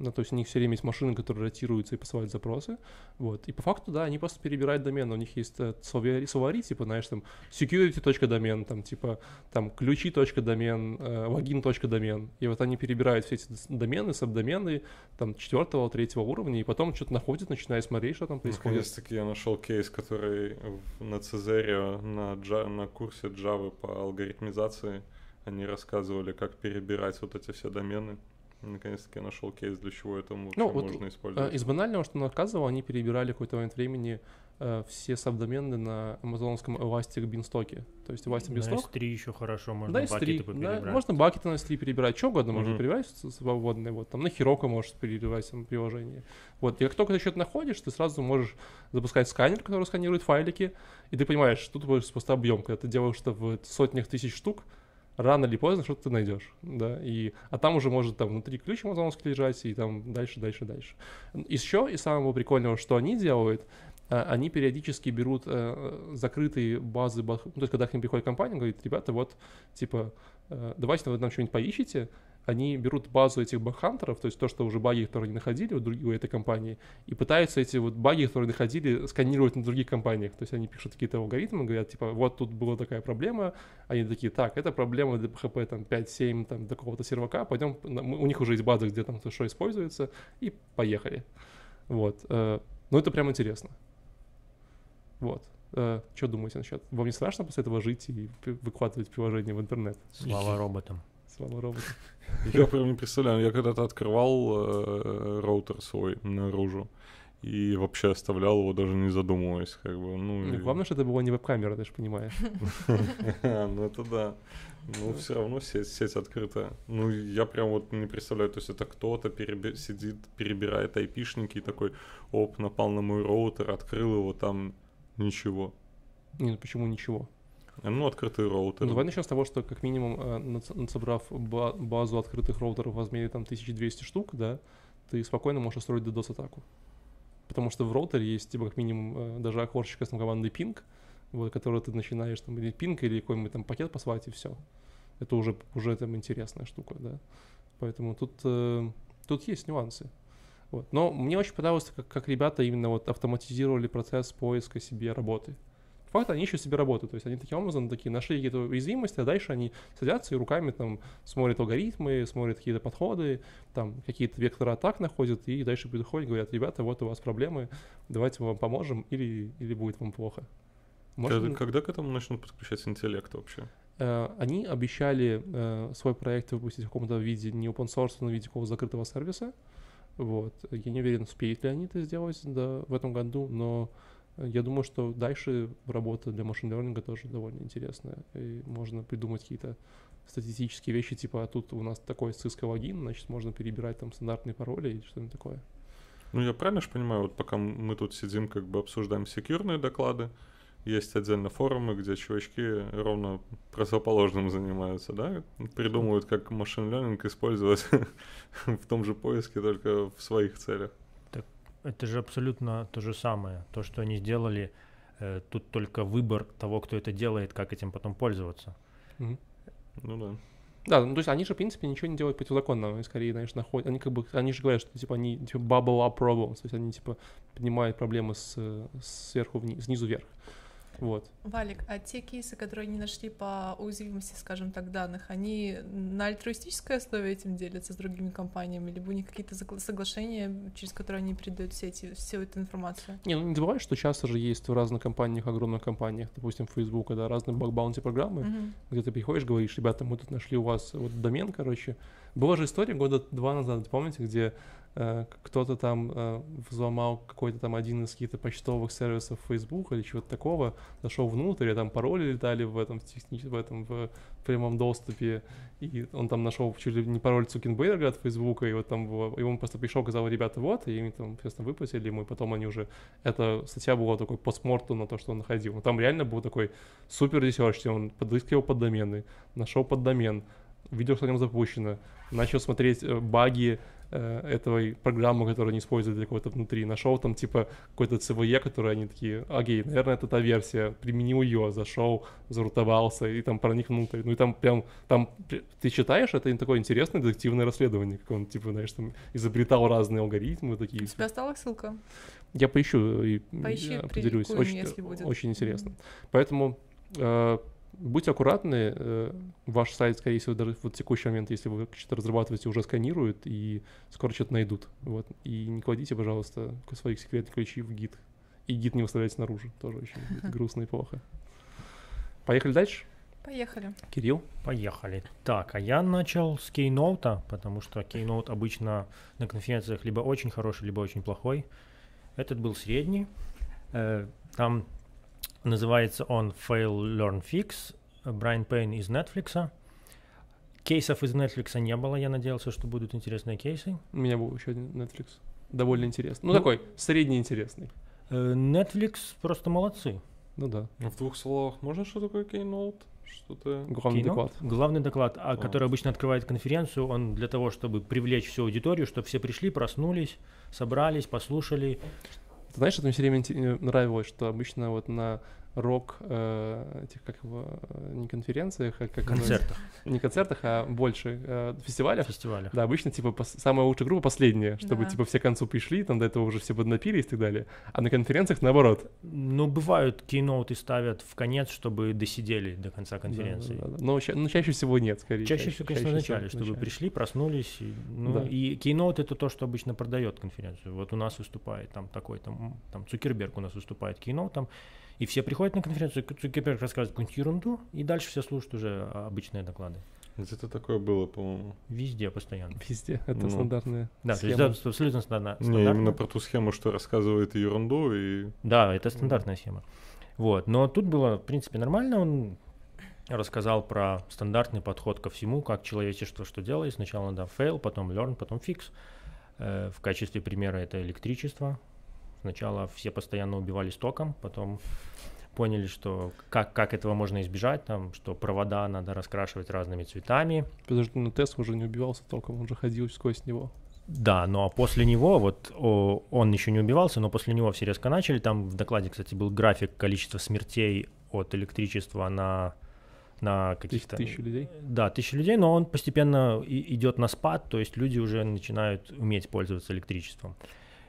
ну, то есть у них все время есть машины, которые ротируются и посылают запросы, вот, и по факту, да, они просто перебирают домен, у них есть э, словари, словари типа, знаешь, там, security.домен, там, типа, там, ключи.домен, э, логин.домен, и вот они перебирают все эти домены, сабдомены, там, четвертого, третьего уровня, и потом что-то находят, начинают смотреть, что там происходит. Наконец-таки я нашел кейс, который на Цезаре, на, на курсе Java по алгоритмизации, они рассказывали, как перебирать вот эти все домены. Наконец-таки я нашел кейс, для чего это ну, вот, можно использовать. Э, из банального, что он рассказывал, они перебирали какой-то момент времени э, все сабдомены на амазонском Elastic Beanstalk. То есть Elastic Beanstalk... На S3 еще хорошо, можно да, бакеты да, можно бакеты на S3 перебирать, что угодно mm-hmm. можно перебирать свободное. Вот, там на Heroku можешь перебирать там, приложение. Вот, и как только ты что-то находишь, ты сразу можешь запускать сканер, который сканирует файлики, и ты понимаешь, что тут будет просто объем. Когда ты делаешь это в сотнях тысяч штук, рано или поздно что-то ты найдешь, да, и, а там уже может там внутри ключ амазонский лежать, и там дальше, дальше, дальше. Еще из самого прикольного, что они делают, э, они периодически берут э, закрытые базы, ну, то есть когда к ним приходит компания, говорит, ребята, вот, типа, э, давайте вы нам что-нибудь поищите, они берут базу этих багхантеров, то есть то, что уже баги, которые они находили у, другой, у этой компании, и пытаются эти вот баги, которые находили, сканировать на других компаниях. То есть они пишут какие-то алгоритмы, говорят, типа, вот тут была такая проблема, они такие, так, это проблема для PHP там 5-7 там до какого-то сервака, пойдем, у них уже есть база, где там то, что используется, и поехали. Вот. Э, ну, это прям интересно. Вот. Э, что думаете насчет? Вам не страшно после этого жить и выкладывать приложение в интернет? Слава роботам. Слава роботам. Я прям не представляю, я когда-то открывал э, роутер свой наружу и вообще оставлял его даже не задумываясь, как бы, ну... И... Главное, что это была не веб-камера, ты же понимаешь. Ну это да. Ну, все равно сеть, сеть открытая. Ну, я прям вот не представляю, то есть это кто-то переби- сидит, перебирает айпишники и такой, оп, напал на мой роутер, открыл его, там ничего. Не, ну почему ничего? Ну, открытый роутер. Ну, давай начнем с того, что как минимум, э, собрав базу открытых роутеров в размере там 1200 штук, да, ты спокойно можешь устроить DDoS-атаку. Потому что в роутере есть, типа, как минимум, э, даже окошечко с командой ping, вот, который ты начинаешь там или пинг, или какой-нибудь там пакет послать, и все. Это уже, уже там интересная штука, да. Поэтому тут, э, тут есть нюансы. Вот. Но мне очень понравилось, как, как ребята именно вот автоматизировали процесс поиска себе работы факт, они ищут себе работу. То есть они таким образом такие нашли какие-то уязвимости, а дальше они садятся и руками там смотрят алгоритмы, смотрят какие-то подходы, там какие-то векторы атак находят, и дальше приходят и говорят, ребята, вот у вас проблемы, давайте мы вам поможем, или, или будет вам плохо. Может, когда, когда к этому начнут подключать интеллект вообще? Э, они обещали э, свой проект выпустить в каком-то виде, не open source, но в виде какого-то закрытого сервиса. Вот. Я не уверен, успеют ли они это сделать да, в этом году, но я думаю, что дальше работа для машин learning тоже довольно интересная. И можно придумать какие-то статистические вещи, типа, а тут у нас такой Cisco логин, значит, можно перебирать там стандартные пароли или что-нибудь такое. Ну, я правильно же понимаю, вот пока мы тут сидим, как бы обсуждаем секьюрные доклады, есть отдельно форумы, где чувачки ровно противоположным занимаются, да? Придумывают, как машин learning использовать в том же поиске, только в своих целях. Это же абсолютно то же самое. То, что они сделали, э, тут только выбор того, кто это делает, как этим потом пользоваться. Мгм. Ну да. Да, ну то есть они же, в принципе, ничего не делают противозаконного, они скорее, знаешь, находят, они как бы, они же говорят, что типа они типа bubble up problems, то есть они типа поднимают проблемы с, э, сверху вниз, снизу вверх. Вот. Валик, а те кейсы, которые они нашли по уязвимости, скажем так, данных, они на альтруистической основе этим делятся с другими компаниями, либо у них какие-то соглашения, через которые они передают все эти, всю эту информацию? Не, ну не забывай, что часто же есть в разных компаниях, огромных компаниях, допустим, Facebook, да, разные баг-баунти программы, Мгм. где ты приходишь, говоришь, ребята, мы тут нашли у вас вот домен, короче. Была же история года два назад, помните, где кто-то там э, взломал какой-то там один из каких-то почтовых сервисов Facebook или чего-то такого, зашел внутрь, и там пароли летали в этом, в, в этом в прямом доступе, и он там нашел чуть ли не пароль Цукерберга от Facebook, и вот там было, и он просто пришел, сказал, ребята, вот, и им там, соответственно, выплатили ему, и потом они уже, эта статья была такой postmortem'у на то, что он находил. Но там реально был такой супер research, он подыскивал поддомены, нашел поддомен, видел, что в нем запущено, начал смотреть э, баги э, этой программы, которую они используют для кого-то внутри, нашел там типа какой-то CVE, который они такие, окей, наверное, это та версия, применил ее, зашел, зарутовался и там проник внутрь. Ну и там прям, там ты читаешь, это такое интересное детективное расследование, как он типа, знаешь, там изобретал разные алгоритмы такие. У тебя осталась ссылка? Я поищу и Поищи, прилинкуем, Очень, если будет. очень интересно. Мгм. Поэтому э, будьте аккуратны. э, ваш сайт, скорее всего, даже в текущий момент, если вы что-то разрабатываете, уже сканируют и скоро что-то найдут. Вот. И не кладите, пожалуйста, свои секретные ключи в гид. И гид не выставляйте снаружи. Тоже очень грустно и плохо. Поехали дальше. Поехали. Кирилл. Поехали. Так, а я начал с Keynote, потому что Keynote обычно на конференциях либо очень хороший, либо очень плохой. Этот был средний. Э, Там называется он Fail, Learn, Fix. Брайан Пейн из Netflix. Кейсов из Netflix не было, я надеялся, что будут интересные кейсы. У меня был еще один Netflix. Довольно интересный. Ну, Ну, такой, средний интересный. Э, Netflix просто молодцы. Ну да. В двух словах можно что такое Keynote? Что-то... Главный Keynote? доклад. Главный доклад, а, А. который обычно открывает конференцию, он для того, чтобы привлечь всю аудиторию, чтобы все пришли, проснулись, собрались, послушали. Знаешь, что мне все время э, нравилось, что обычно вот на рок, э, этих, как его, э, не конференциях, а как оно- концертах, не концертах, а больше э, фестивалях, фестивалях. да, обычно, типа, пос- самая лучшая группа последняя, чтобы, Да. типа, все к концу пришли, там до этого уже все поднапились и так далее. А на конференциях наоборот. Ну, бывают, кейноуты ставят в конец, чтобы досидели до конца конференции. да, да, да. Но, ча- ну, чаще всего нет, скорее. Чаще всего, конечно, в всего начале, чтобы вначале. пришли, проснулись. И, ну, Да. и кейноут это то, что обычно продает конференцию. Вот у нас выступает там такой, там, там Цукерберг у нас выступает кейноутом, и все приходят на конференцию, Цукерберг рассказывает какую-нибудь ерунду, и дальше все слушают уже а, обычные доклады. Где-то такое было, по-моему. Везде, постоянно. Везде. Это Ну. стандартная Да, то есть схема. да, абсолютно стандарт- Не, именно про ту схему, что рассказывает ерунду и... Да, это стандартная схема. Вот, но тут было, в принципе, нормально. Он рассказал про стандартный подход ко всему, как человечество что делает. Сначала, да, fail, потом learn, потом fix. Э, В качестве примера это электричество. Сначала все постоянно убивались током, потом поняли, что как, как этого можно избежать, там, что провода надо раскрашивать разными цветами. Подожди, ну Тесла уже не убивался толком, он же ходил сквозь него. Да, но после него, вот о, он еще не убивался, но после него все резко начали. Там в докладе, кстати, был график количества смертей от электричества на, на каких-то... тысячу людей. Да, тысячи людей, но он постепенно и- идет на спад, то есть люди уже начинают уметь пользоваться электричеством.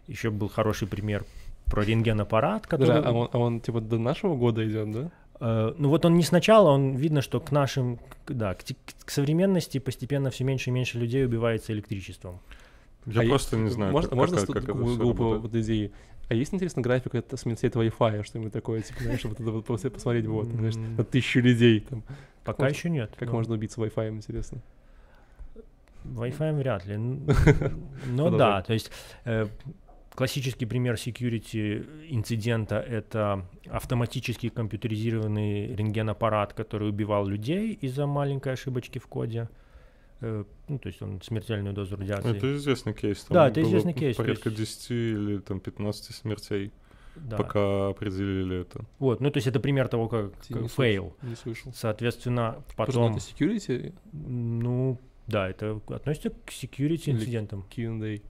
Еще был хороший пример про рентген-аппарат, который... Подожди, а он, а он типа до нашего года идет, да? Э, ну вот он не сначала, он видно, что к нашим, к- да, к, к современности постепенно все меньше и меньше людей убивается электричеством. Я А просто е- не знаю, Можно, как, можно как- как это глупо- вот идеи. А есть, интересно, график от Wi-Fi, что-нибудь такое, типа, знаешь, вот это вот после посмотреть, вот, знаешь, на тысячу людей, там, Пока еще нет. как но можно убиться Wi-Fi, интересно. Wi-Fi вряд ли. Н- Ну да, то есть э, классический пример security инцидента — это автоматически компьютеризированный рентген-аппарат, который убивал людей из-за маленькой ошибочки в коде. Э, Ну, то есть он смертельную дозу радиации. Это известный кейс. Там Да, это было известный кейс, Порядка есть- 10 или там 15 смертей. Да. пока определили это. Вот, ну то есть это пример того, как, не как fail. Не слышал. Соответственно, Потому что потом, это security, ну да, это относится к security Или- инцидентам. Q&A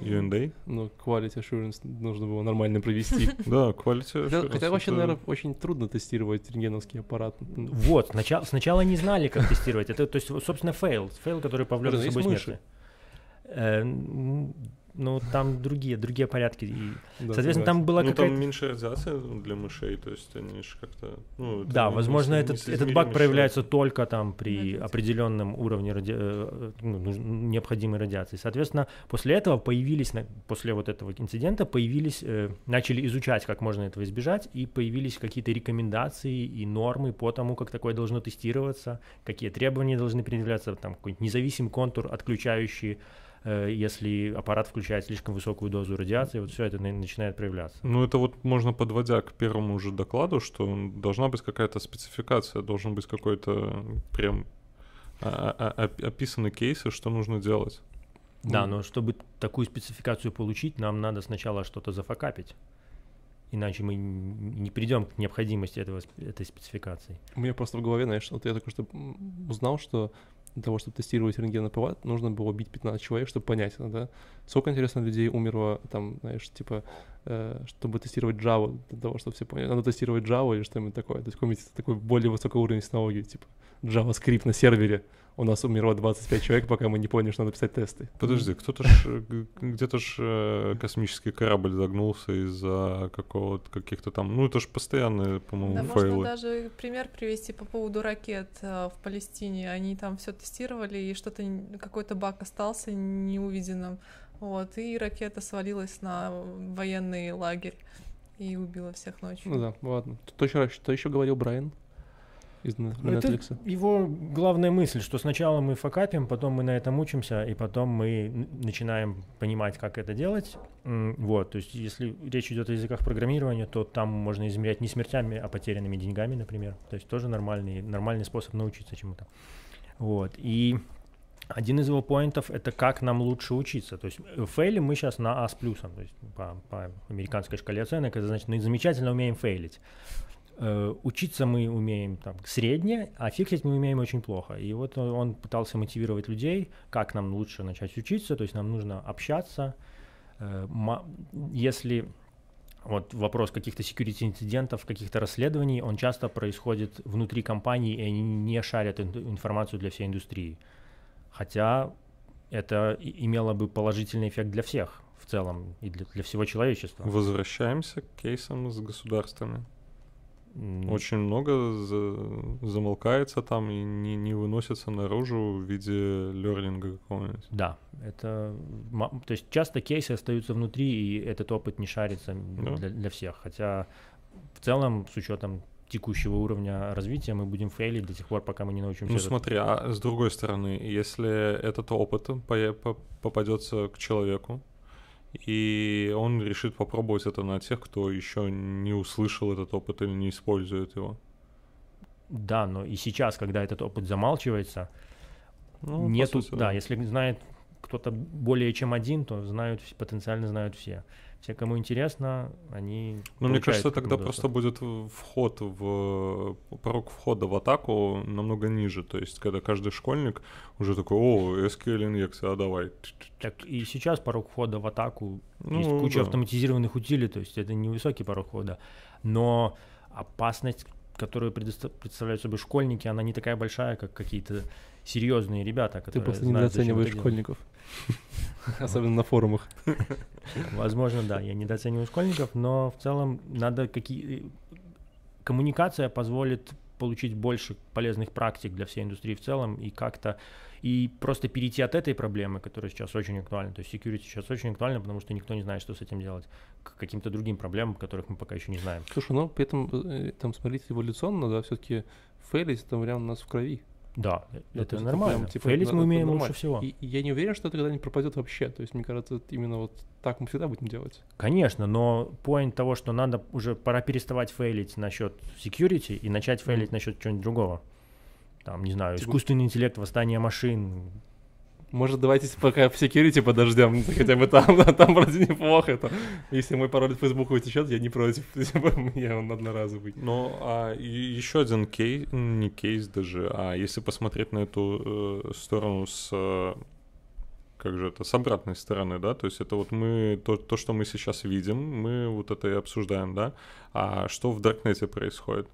QA? Ну, quality assurance нужно было нормально провести. Да, quality Хотя, assurance хотя вообще, наверное, очень трудно тестировать рентгеновский аппарат. Вот, сначала, не знали, как тестировать. Это, то есть, собственно, fail. Fail, который повлек за собой мыши. Ну, там другие, другие порядки. И, да, соответственно, там была Ну, какая-то... там меньше радиация для мышей, то есть они же как-то... Ну, Да, не- возможно, не- этот, этот баг проявляется только там при Радиация. определенном уровне ради... э, ну, необходимой радиации. Соответственно, после этого появились, после вот этого инцидента, появились, э, начали изучать, как можно этого избежать, и появились какие-то рекомендации и нормы по тому, как такое должно тестироваться, какие требования должны предъявляться, там какой-нибудь независимый контур, отключающий, если аппарат включает слишком высокую дозу радиации, вот все это на- начинает проявляться. Ну, это вот можно подводя к первому уже докладу, что должна быть какая-то спецификация, должен быть какой-то прям а- а- а- описаны кейсы, что нужно делать. Да, Ну, но чтобы такую спецификацию получить, нам надо сначала что-то зафакапить. Иначе мы не придем к необходимости этого, этой спецификации. У меня просто в голове, знаешь, вот я только что узнал, что для того, чтобы тестировать рентгенаппарат, нужно было убить 15 человек, чтобы понять, да? Сколько, интересно, людей умерло, там, знаешь, типа, чтобы тестировать Java, для того, чтобы все поняли, надо тестировать Java или что-нибудь такое. То есть какой-нибудь такой более высокий уровень технологии, типа JavaScript на сервере. У нас умерло 25 человек, пока мы не поняли, что надо писать тесты. Подожди, кто-то ж, э, где-то ж э, космический корабль загнулся из-за какого-то каких-то там, ну это ж постоянные, по-моему, Да, можно фейлы. даже пример привести по поводу ракет э, в Палестине. Они там все тестировали, и что-то, какой-то баг остался неувиденным. Вот, и ракета свалилась на военный лагерь и убила всех ночью. Ну да, ладно. Что еще, что еще говорил Брайан из Ну, Это Netflix? его главная мысль, что сначала мы факапим, потом мы на этом учимся, и потом мы начинаем понимать, как это делать. Вот, то есть если речь идет о языках программирования, то там можно измерять не смертями, а потерянными деньгами, например. То есть тоже нормальный, нормальный способ научиться чему-то. Вот, и один из его поинтов — это как нам лучше учиться. То есть э, фейлим мы сейчас на А с плюсом, то есть по, по американской шкале оценок, это значит, мы замечательно умеем фейлить. Э, учиться мы умеем там средне, а фиксить мы умеем очень плохо. И вот он, он пытался мотивировать людей, как нам лучше начать учиться, то есть нам нужно общаться. Э, если вот вопрос каких-то security инцидентов, каких-то расследований, он часто происходит внутри компании, и они не шарят ин- информацию для всей индустрии. Хотя это имело бы положительный эффект для всех в целом и для, для всего человечества. Возвращаемся к кейсам с государствами. Очень много за- замолкается там и не, не выносится наружу в виде лернинга какого-нибудь. Да, это, то есть часто кейсы остаются внутри, и этот опыт не шарится Да. для, для всех. Хотя в целом, с учетом текущего уровня развития, мы будем фейлить до тех пор, пока мы не научимся. Ну этот- смотри, а с другой стороны, если этот опыт попадется к человеку, и он решит попробовать это на тех, кто еще не услышал этот опыт или не использует его. Да, но и сейчас, когда этот опыт замалчивается, Ну, нету, сути, да, если знает кто-то более чем один, то знают, потенциально знают все. Все, кому интересно, они Ну, мне кажется, тогда этому просто доступ. будет вход в порог входа в атаку намного ниже. То есть, когда каждый школьник уже такой, о, SQL инъекция, а давай. Так и сейчас порог входа в атаку Есть Ну, куча да. автоматизированных утилей, то есть это невысокий порог входа. Но опасность, которую предоста- представляют собой школьники, она не такая большая, как какие-то серьезные ребята, Ты которые просто знают, недооцениваешь школьников. Особенно на форумах. Возможно, да, я недооцениваю школьников, но в целом надо какие... Коммуникация позволит получить больше полезных практик для всей индустрии в целом и как-то и просто перейти от этой проблемы, которая сейчас очень актуальна, то есть security сейчас очень актуальна, потому что никто не знает, что с этим делать, к каким-то другим проблемам, которых мы пока еще не знаем. Слушай, ну при этом, э, там, смотрите, эволюционно, да, все-таки фейлить это прям у нас в крови. Да, Да, это то есть нормально. прям, типа, Фейлить мы это умеем нормально. лучше всего. И, и я не уверен, что это когда-нибудь пропадет вообще. То есть, мне кажется, это именно вот так мы всегда будем делать. Конечно, но поинт того, что надо уже пора переставать фейлить насчет security и начать фейлить насчет чего-нибудь другого. Там, не знаю, Типа- искусственный интеллект, восстание машин, Может, давайте пока в security подождем, хотя бы там, там вроде неплохо. Это. Если мой пароль от Facebook утечет, я не против, я он одноразовый. Ну, а еще один кейс, не кейс даже, а если посмотреть на эту э, сторону с э, как же это, с обратной стороны, да, то есть это вот мы, то, то, что мы сейчас видим, мы вот это и обсуждаем, да, а что в Даркнете происходит?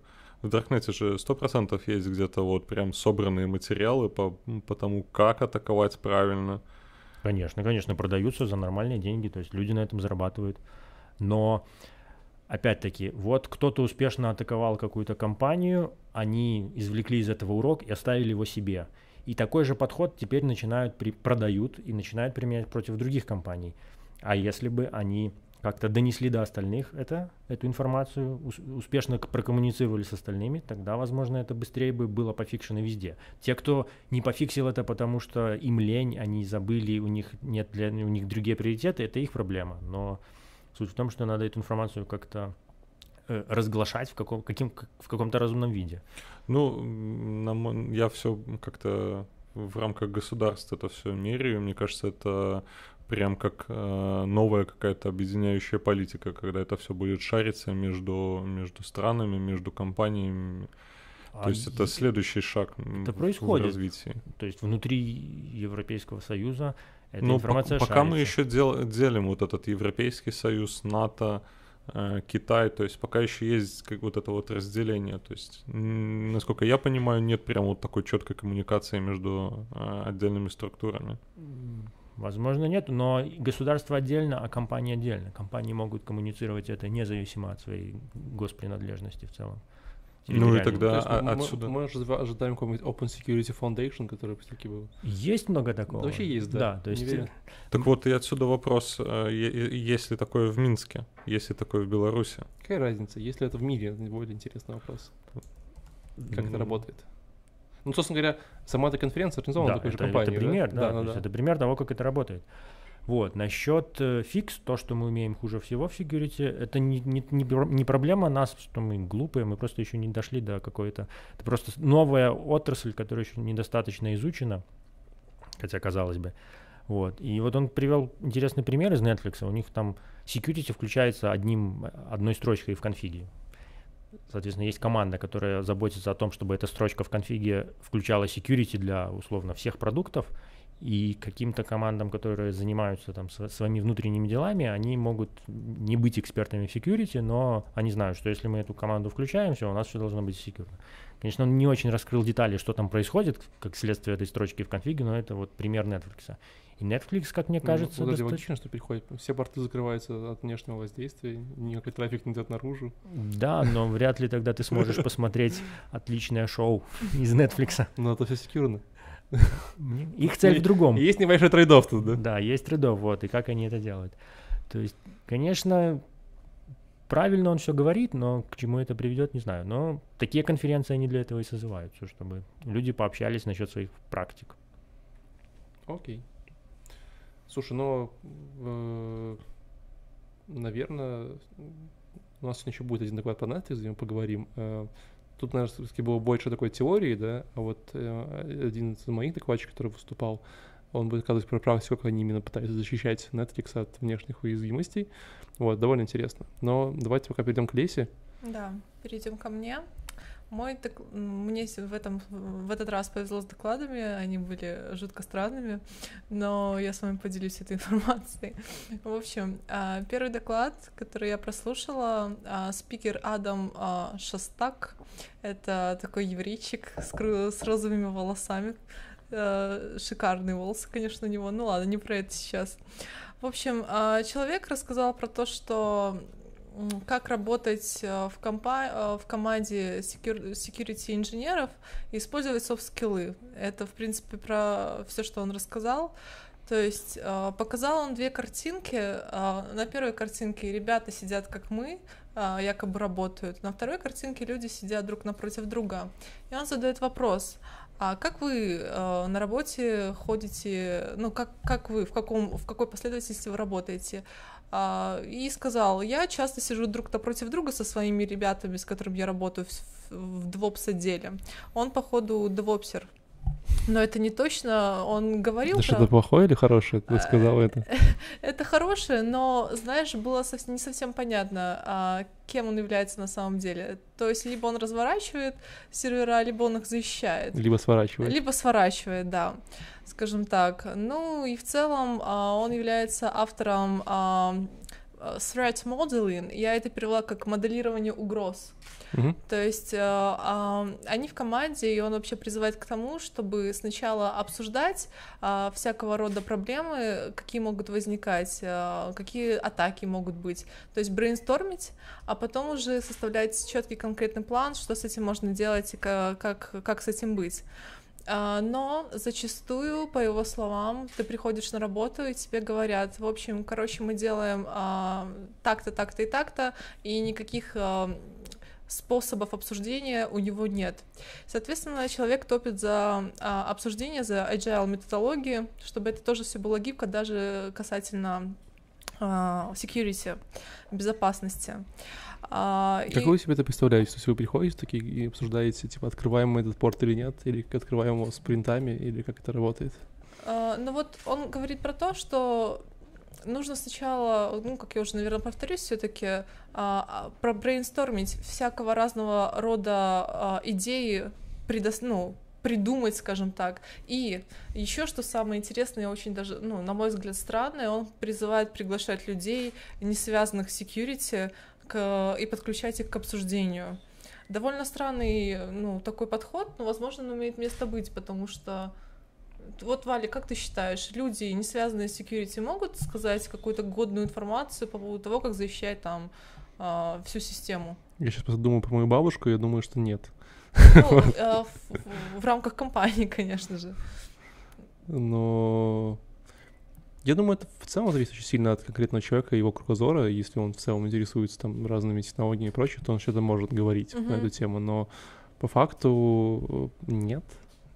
В Даркнете же сто процентов есть где-то вот прям собранные материалы по, по тому, как атаковать правильно. Конечно, конечно, продаются за нормальные деньги, то есть люди на этом зарабатывают. Но, опять-таки, вот кто-то успешно атаковал какую-то компанию, они извлекли из этого урок и оставили его себе. И такой же подход теперь начинают при, продают и начинают применять против других компаний. А если бы они как-то донесли до остальных это, эту информацию, успешно прокоммуницировали с остальными, тогда, возможно, это быстрее бы было пофикшено везде. Те, кто не пофиксил это, потому что им лень, они забыли, у них нет для у них другие приоритеты, это их проблема. Но суть в том, что надо эту информацию как-то э, разглашать в, каком, каким, в каком-то разумном виде. Ну, на, я все как-то в рамках государства это все меряю. Мне кажется, это прям как э, новая какая-то объединяющая политика, когда это все будет шариться между, между странами, между компаниями. А То есть это следующий шаг это в, происходит. в развитии. То есть внутри Европейского Союза эта Но информация по- пока шарится. мы еще дел- делим вот этот Европейский Союз, НАТО, э, Китай, то есть пока еще есть как вот это вот разделение. То есть, насколько я понимаю, нет прям вот такой четкой коммуникации между э, отдельными структурами. Возможно, нет, но государство отдельно, а компании отдельно. Компании могут коммуницировать это независимо от своей госпринадлежности в целом. Ну и тогда То а, мы, отсюда... Мы, мы ожидаем какой-нибудь Open Security Foundation, который все-таки был. Есть много такого. Да, вообще есть, да. Да, то есть... Так вот, и отсюда вопрос, э, есть ли такое в Минске, есть ли такое в Беларуси? Какая разница, если это в мире, более интересный вопрос. Как это работает? Ну, собственно говоря, сама эта конференция организована да, такой это, же компанией. Это пример, да, да, да, да, да. это пример того, как это работает. Вот, насчет э, фикс, то, что мы умеем хуже всего в security, это не, не, не, не проблема нас, что мы глупые, мы просто еще не дошли до какой-то... Это просто новая отрасль, которая еще недостаточно изучена, хотя казалось бы. Вот. И вот он привел интересный пример из Netflix. У них там security включается одним, одной строчкой в конфиге. Соответственно, есть команда, которая заботится о том, чтобы эта строчка в конфиге включала security для, условно, всех продуктов, и каким-то командам, которые занимаются там своими внутренними делами, они могут не быть экспертами в security, но они знают, что если мы эту команду включаем, все, у нас все должно быть секьюрно. Конечно, он не очень раскрыл детали, что там происходит, как следствие этой строчки в конфиге, но это вот пример Netflix. И Netflix, как мне ну, кажется... Ну, достаточно... логично, что приходит. Все порты закрываются от внешнего воздействия, никакой трафик не идет наружу. Да, но вряд ли тогда ты сможешь посмотреть отличное шоу из Netflix. Но это все секьюрно. Их цель в другом. Есть небольшой трейдов тут, да? Да, есть трейдов, вот, и как они это делают. То есть, конечно, правильно он все говорит, но к чему это приведет, не знаю. Но такие конференции они для этого и созываются, чтобы люди пообщались насчет своих практик. Окей. Слушай, ну, э, наверное, у нас еще будет один доклад по Netflix, где мы поговорим. Э, тут, наверное, все-таки было больше такой теории, да, а вот э, один из моих докладчиков, который выступал, он будет рассказывать про практику, как они именно пытаются защищать Netflix от внешних уязвимостей. Вот, довольно интересно. Но давайте пока перейдем к Лесе. Да, перейдем ко мне. Мой док... мне в этом в этот раз повезло с докладами, они были жутко странными, но я с вами поделюсь этой информацией. В общем, а, первый доклад, который я прослушала, а, спикер Адам а, Шастак, это такой еврейчик с, с розовыми волосами, шикарные волосы, конечно, у него. Ну ладно, не про это сейчас. В общем, человек рассказал про то, что как работать э, в, компа- э, в команде security инженеров и использовать софт-скиллы. Это, в принципе, про все, что он рассказал. То есть э, показал он две картинки. На первой картинке ребята сидят как мы, якобы работают. На второй картинке люди сидят друг напротив друга. И он задает вопрос, а как вы э, на работе ходите, ну как, как вы, в, каком, в какой последовательности вы работаете? А, и сказал, я часто сижу друг напротив друга со своими ребятами, с которыми я работаю в, в DevOps отделе. Он, походу, девопсер. Но это не точно, он говорил Это про- что-то плохое или хорошее? Ты сказал это. Это хорошее, но, знаешь, было не совсем понятно, а, кем он является на самом деле. То есть либо он разворачивает сервера, либо он их защищает. Либо сворачивает. Либо сворачивает, да, скажем так. Ну и в целом а, он является автором а, threat modeling. Я это перевела как моделирование угроз. Мгм. То есть э, а, они в команде, и он вообще призывает к тому, чтобы сначала обсуждать а, всякого рода проблемы, какие могут возникать, а, какие атаки могут быть. То есть брейнстормить, а потом уже составлять четкий конкретный план, что с этим можно делать и ка- как, как с этим быть. А, Но зачастую, по его словам, ты приходишь на работу, и тебе говорят, в общем, короче, мы делаем а, так-то, так-то и так-то, и никаких а, способов обсуждения у него нет. Соответственно, человек топит за а, обсуждение, за agile методологии, чтобы это тоже все было гибко, даже касательно а, security, безопасности. А, Как и- вы себе это представляете? То есть вы приходите такие и обсуждаете, типа, открываем мы этот порт или нет, или открываем его спринтами, или как это работает? А, Ну вот он говорит про то, что нужно сначала, ну, как я уже, наверное, повторюсь, все-таки пробрейнстормить всякого разного рода а, идеи, предос... ну, придумать, скажем так. И еще что самое интересное, очень даже, ну, на мой взгляд, странное, он призывает приглашать людей, не связанных с security, к... и подключать их к обсуждению. Довольно странный, ну, такой подход, но, возможно, он имеет место быть, потому что вот, Валя, как ты считаешь, люди, не связанные с security, могут сказать какую-то годную информацию по поводу того, как защищать там а, всю систему? Я сейчас просто думаю про мою бабушку, я думаю, что нет. Ну, э, в, в- в рамках компании, конечно же. Но я думаю, это в целом зависит очень сильно от конкретного человека и его кругозора. Если он в целом интересуется там разными технологиями и прочее, то он что-то может говорить на Мгм. эту тему. Но по факту э, нет.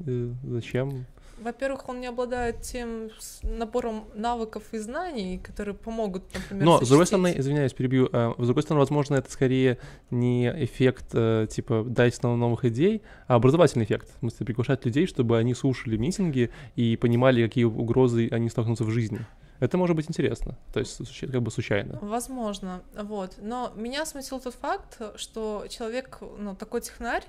Э, Зачем? Во-первых, он не обладает тем набором навыков и знаний, которые помогут, например, Но, с другой стороны, извиняюсь, перебью, э, с другой стороны, возможно, это скорее не эффект, э, типа, дать нам новых идей, а образовательный эффект. В смысле, приглашать людей, чтобы они слушали митинги и понимали, какие угрозы они столкнутся в жизни. Это может быть интересно, то есть как бы случайно. Возможно, вот. Но меня смутил тот факт, что человек, ну, такой технарь,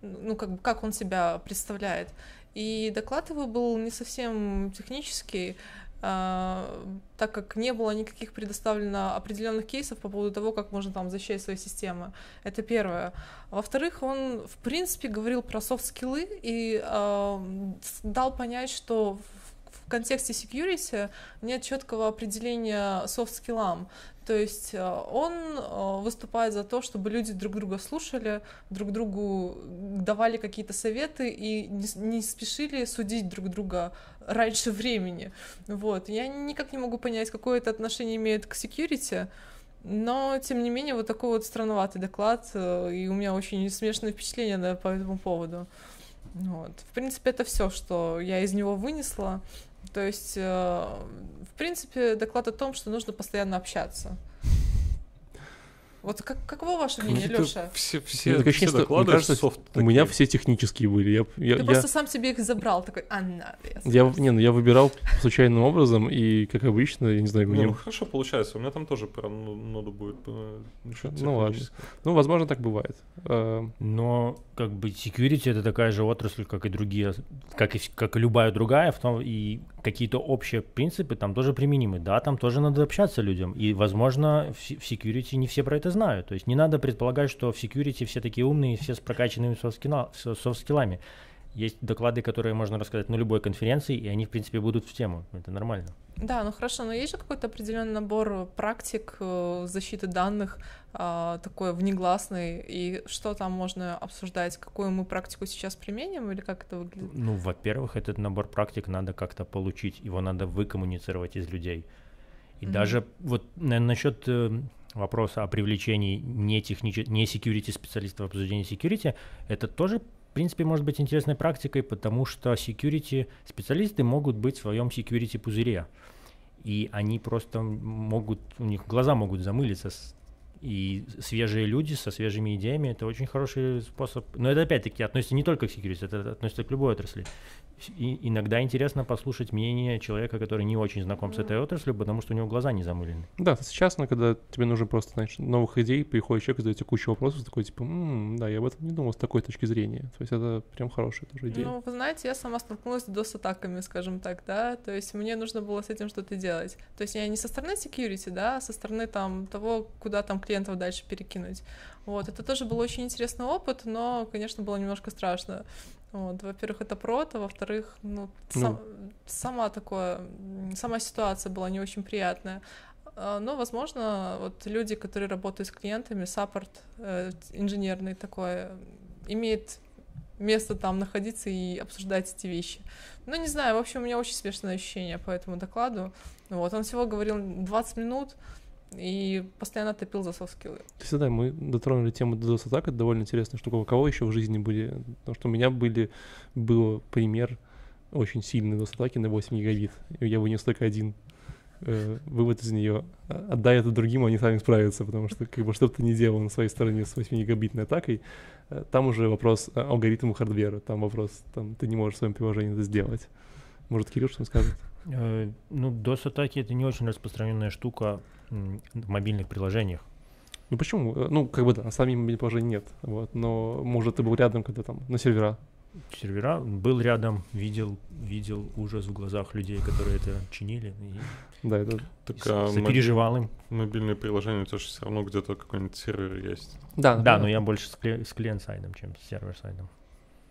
ну, как бы, как он себя представляет. И доклад его был не совсем технический, а, так как не было никаких предоставлено определенных кейсов по поводу того, как можно там защищать свои системы. Это первое. Во-вторых, он, в принципе, говорил про софт-скиллы и а, дал понять, что контексте security нет четкого определения софт-скиллам. То есть э, он э, выступает за то, чтобы люди друг друга слушали, друг другу давали какие-то советы и не, спешили судить друг друга раньше времени. Вот. Я никак не могу понять, какое это отношение имеет к security, но, тем не менее, вот такой вот странноватый доклад, э, и у меня очень смешанное впечатление по этому поводу. Вот. В принципе, это все, что я из него вынесла. То есть, э, в принципе, доклад о том, что нужно постоянно общаться. Вот как, каково ваше мнение, Какие-то Лёша? Все, все, такое все мне доклады кажется, софт У меня все технические были. Я, я, Ты я- просто сам себе их забрал, такой, а, надо. я- не, ну я выбирал случайным образом, и, как обычно, я не знаю, Не, мне... ну хорошо получается. У меня там тоже про но- ноду будет. э, Ну ладно. Ну, возможно, так бывает. Э, Но как бы security это такая же отрасль, как и другие, как и, как и любая другая, в том и какие-то общие принципы там тоже применимы. Да, там тоже надо общаться людям. И, возможно, в, в security не все про это знают. То есть не надо предполагать, что в security все такие умные, все с прокачанными софт-скилла- со- софт-скиллами. Есть доклады, которые можно рассказать на любой конференции, и они, в принципе, будут в тему. Это нормально. Да, ну хорошо, но есть же какой-то определенный набор практик э, защиты данных, а, такой внегласный, и что там можно обсуждать, какую мы практику сейчас применим, или как это выглядит? Ну, во-первых, этот набор практик надо как-то получить, его надо выкоммуницировать из людей. И Мгм. даже вот насчет вопроса о привлечении не, техниче- не security специалистов в обсуждении security, это тоже, в принципе, может быть интересной практикой, потому что security специалисты могут быть в своем security пузыре. И они просто могут, у них глаза могут замылиться. И свежие люди со свежими идеями это очень хороший способ. Но это опять-таки относится не только к security, это относится к любой отрасли. И иногда интересно послушать мнение человека, который не очень знаком с этой отраслью, потому что у него глаза не замылены. Да, сейчас, ну, когда тебе нужно просто, знаешь, новых идей, приходит человек, задает тебе кучу вопросов, такой, типа, «М, да, я об этом не думал с такой точки зрения. То есть это прям хорошая тоже идея. Ну, вы знаете, я сама столкнулась с DOS-атаками, скажем так, да, то есть мне нужно было с этим что-то делать. То есть я не со стороны security, да, а со стороны там того, куда там клиентов дальше перекинуть. Вот, это тоже был очень интересный опыт, но, конечно, было немножко страшно. Вот, во-первых, это прото, во-вторых, ну, сам- сама такое, сама ситуация была не очень приятная. А, Но, возможно, вот люди, которые работают с клиентами, саппорт э, инженерный такой, имеет место там находиться и обсуждать эти вещи. Ну, не знаю, в общем, у меня очень смешанное ощущение по этому докладу. Вот, он всего говорил 20 минут и постоянно топил за софт-скиллы. Кстати, да, мы дотронули тему DDoS атак, это довольно интересная штука. У кого еще в жизни были? Потому что у меня были, был пример очень сильной DDoS атаки на 8 гигабит. Я вынес только один э, вывод из нее. Отдай это другим, они сами справятся, потому что как бы что бы ты ни делал на своей стороне с 8 гигабитной атакой, э, там уже вопрос э, алгоритма хардвера, там вопрос, там ты не можешь в своем приложении это сделать. Может, Кирилл что скажет? Э, Ну, DOS-атаки — это не очень распространенная штука в мобильных приложениях. Ну почему? Э, Ну, как бы да, на самом мобильном приложении нет. Вот, но может ты был рядом, когда там на сервера. Сервера был рядом, видел, видел ужас в глазах людей, которые это чинили, и Да, это Так а, сопереживал им. мобильные приложения, это же все равно где-то какой-нибудь сервер есть. Да, Да, но я больше с, кле- с client-side'ом, чем с server-side'ом.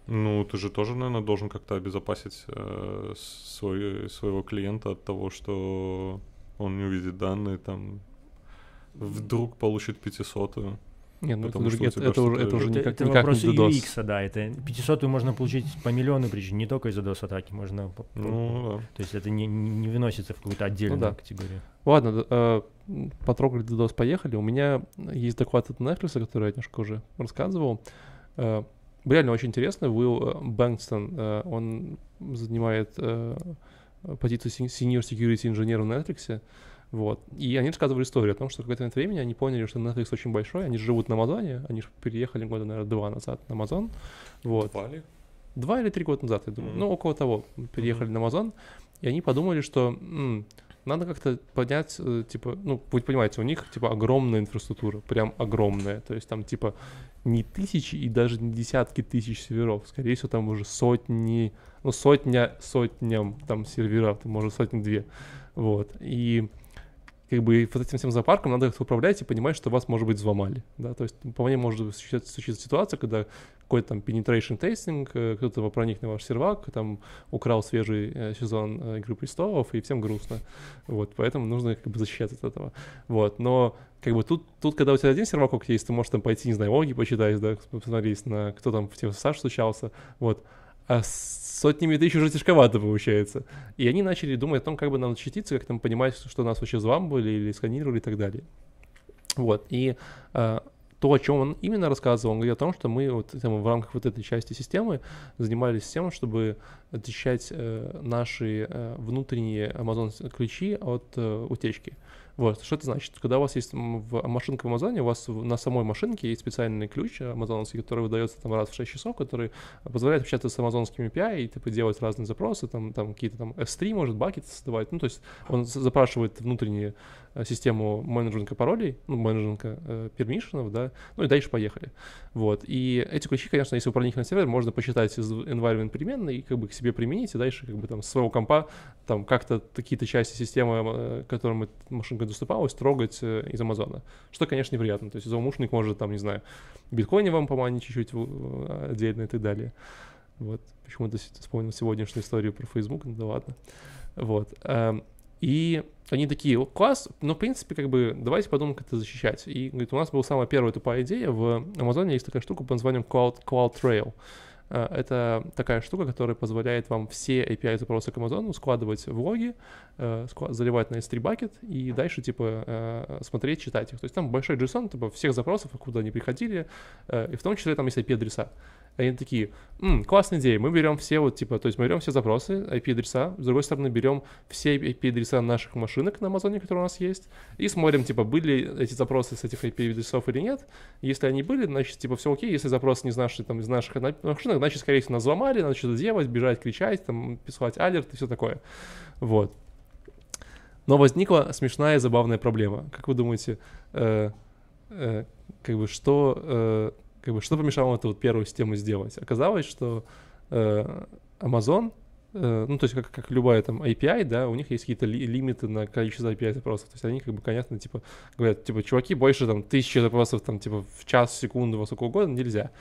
Ну, ты же тоже, наверное, должен как-то обезопасить э, свой, своего клиента от того, что он не увидит данные, там, вдруг получит 500 Не, ну это, Потому что это, это уже, это уже никак, это никак вопрос не DDoS. UX, да, это 500 можно получить по миллиону причин, не только из-за DoS-атаки, можно... Ну, То есть это не, не выносится в какую-то отдельную да. категорию. Ладно, э, потрогали DDoS, поехали. У меня есть доклад от Netflix, который я немножко уже рассказывал. Э, реально очень интересно. Уилл э, Бэнкстон, э, он занимает э, позицию senior security инженера в Netflix. Вот. И они рассказывали историю о том, что в какое-то время они поняли, что Netflix очень большой, они живут на Амазоне, они же переехали года, наверное, два назад на Амазон. Вот. Вали? Два или три года назад, я думаю. Мгм. Ну, около того. Переехали на Амазон, и они подумали, что м, надо как-то поднять, э, типа, ну, вы понимаете, у них, типа, огромная инфраструктура, прям огромная. То есть там, типа, не тысячи и даже не десятки тысяч серверов. Скорее всего, там уже сотни, ну, сотня сотням там серверов, там, может, сотни-две. Вот. И как бы вот этим всем зоопарком надо как-то управлять и понимать, что вас, может быть, взломали, да, то есть вполне может случиться, ситуация, когда какой-то там penetration testing, э, кто-то проник на ваш сервак, там украл свежий э, сезон э, Игры Престолов, и всем грустно, вот, поэтому нужно как бы защищаться от этого, вот, но как бы тут, тут, когда у тебя один сервак есть, ты можешь там пойти, не знаю, логи почитать, да, посмотреть на кто там в тех Саш случался, вот, а с сотнями тысяч уже тяжковато получается. И они начали думать о том, как бы нам защититься, как там понимать, что нас вообще взламывали или сканировали и так далее. Вот, и э, то, о чем он именно рассказывал, он говорил о том, что мы вот там, в рамках вот этой части системы занимались тем, чтобы защищать э, наши э, внутренние Amazon ключи от э, утечки. Вот, что это значит? Когда у вас есть машинка в Амазоне, у вас на самой машинке есть специальный ключ амазоновский, который выдается там раз в 6 часов, который позволяет общаться с амазонскими API и типа делать разные запросы, там, там какие-то там S3 может бакеты создавать, ну то есть он за- запрашивает внутреннюю э, систему менеджмента паролей, ну менеджмента э, пермишенов, да, ну и дальше поехали, вот, и эти ключи, конечно, если вы проникли на сервер, можно посчитать из environment переменной и как бы к себе применить, и дальше как бы там с своего компа там как-то какие-то части системы, э, к которым машинка доступалась, трогать э, из Амазона, что, конечно, неприятно, то есть злоумышленник может там, не знаю, биткоине вам поманить чуть-чуть э, отдельно и так далее. Вот, почему-то вспомнил сегодняшнюю историю про Facebook, ну да ладно. Вот. эм, И они такие, «О, класс, но в принципе, как бы, давайте подумаем, как это защищать. И, говорит, у нас была самая первая тупая идея, в Амазоне есть такая штука под названием Cloud, CloudTrail. Э, Это такая штука, которая позволяет вам все API запросы к Амазону складывать в логи, э, заливать на S3 bucket и дальше, типа, э, смотреть, читать их. То есть там большой JSON, типа, всех запросов, откуда они приходили, и в том числе там есть IP-адреса. Они такие, М, классная идея, мы берем все вот, типа, то есть мы берем все запросы, IP-адреса, с другой стороны берем все IP-адреса наших машинок на Амазоне, которые у нас есть, и смотрим, типа, были эти запросы с этих IP-адресов или нет. Если они были, значит, типа, все окей, если запрос не из наших, там, из наших машинок, значит, скорее всего, нас взломали, надо что-то делать, бежать, кричать, там, писать алерт и все такое. Вот. Но возникла смешная и забавная проблема. Как вы думаете, э, э, как бы что, э, как бы что помешало эту вот первую систему сделать? Оказалось, что э, Amazon, э, ну то есть как, как любая там API, да, у них есть какие-то ли, лимиты на количество API запросов. То есть они как бы, конечно, типа говорят, типа, чуваки, больше там тысячи запросов там типа в час, секунду, во сколько угодно нельзя.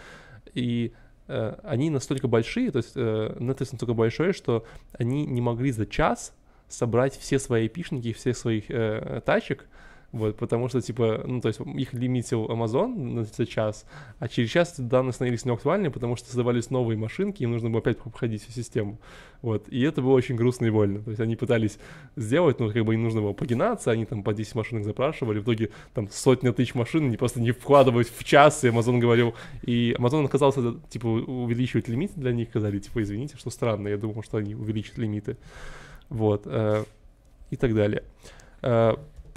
И э, они настолько большие, то есть э, Netflix настолько большой, что они не могли за час собрать все свои пишники, все своих э, тачек, вот, потому что, типа, ну, то есть их лимитил Amazon этот час, а через час данные становились неактуальны, потому что создавались новые машинки, им нужно было опять обходить всю систему. Вот, и это было очень грустно и больно. То есть они пытались сделать, но как бы им нужно было погинаться, они там по 10 машинок запрашивали, в итоге там сотня тысяч машин, они просто не вкладывать в час, и Amazon говорил, и Amazon отказался, типа, увеличивать лимиты для них, сказали, типа, извините, что странно, я думал, что они увеличат лимиты. Вот, э, и так далее.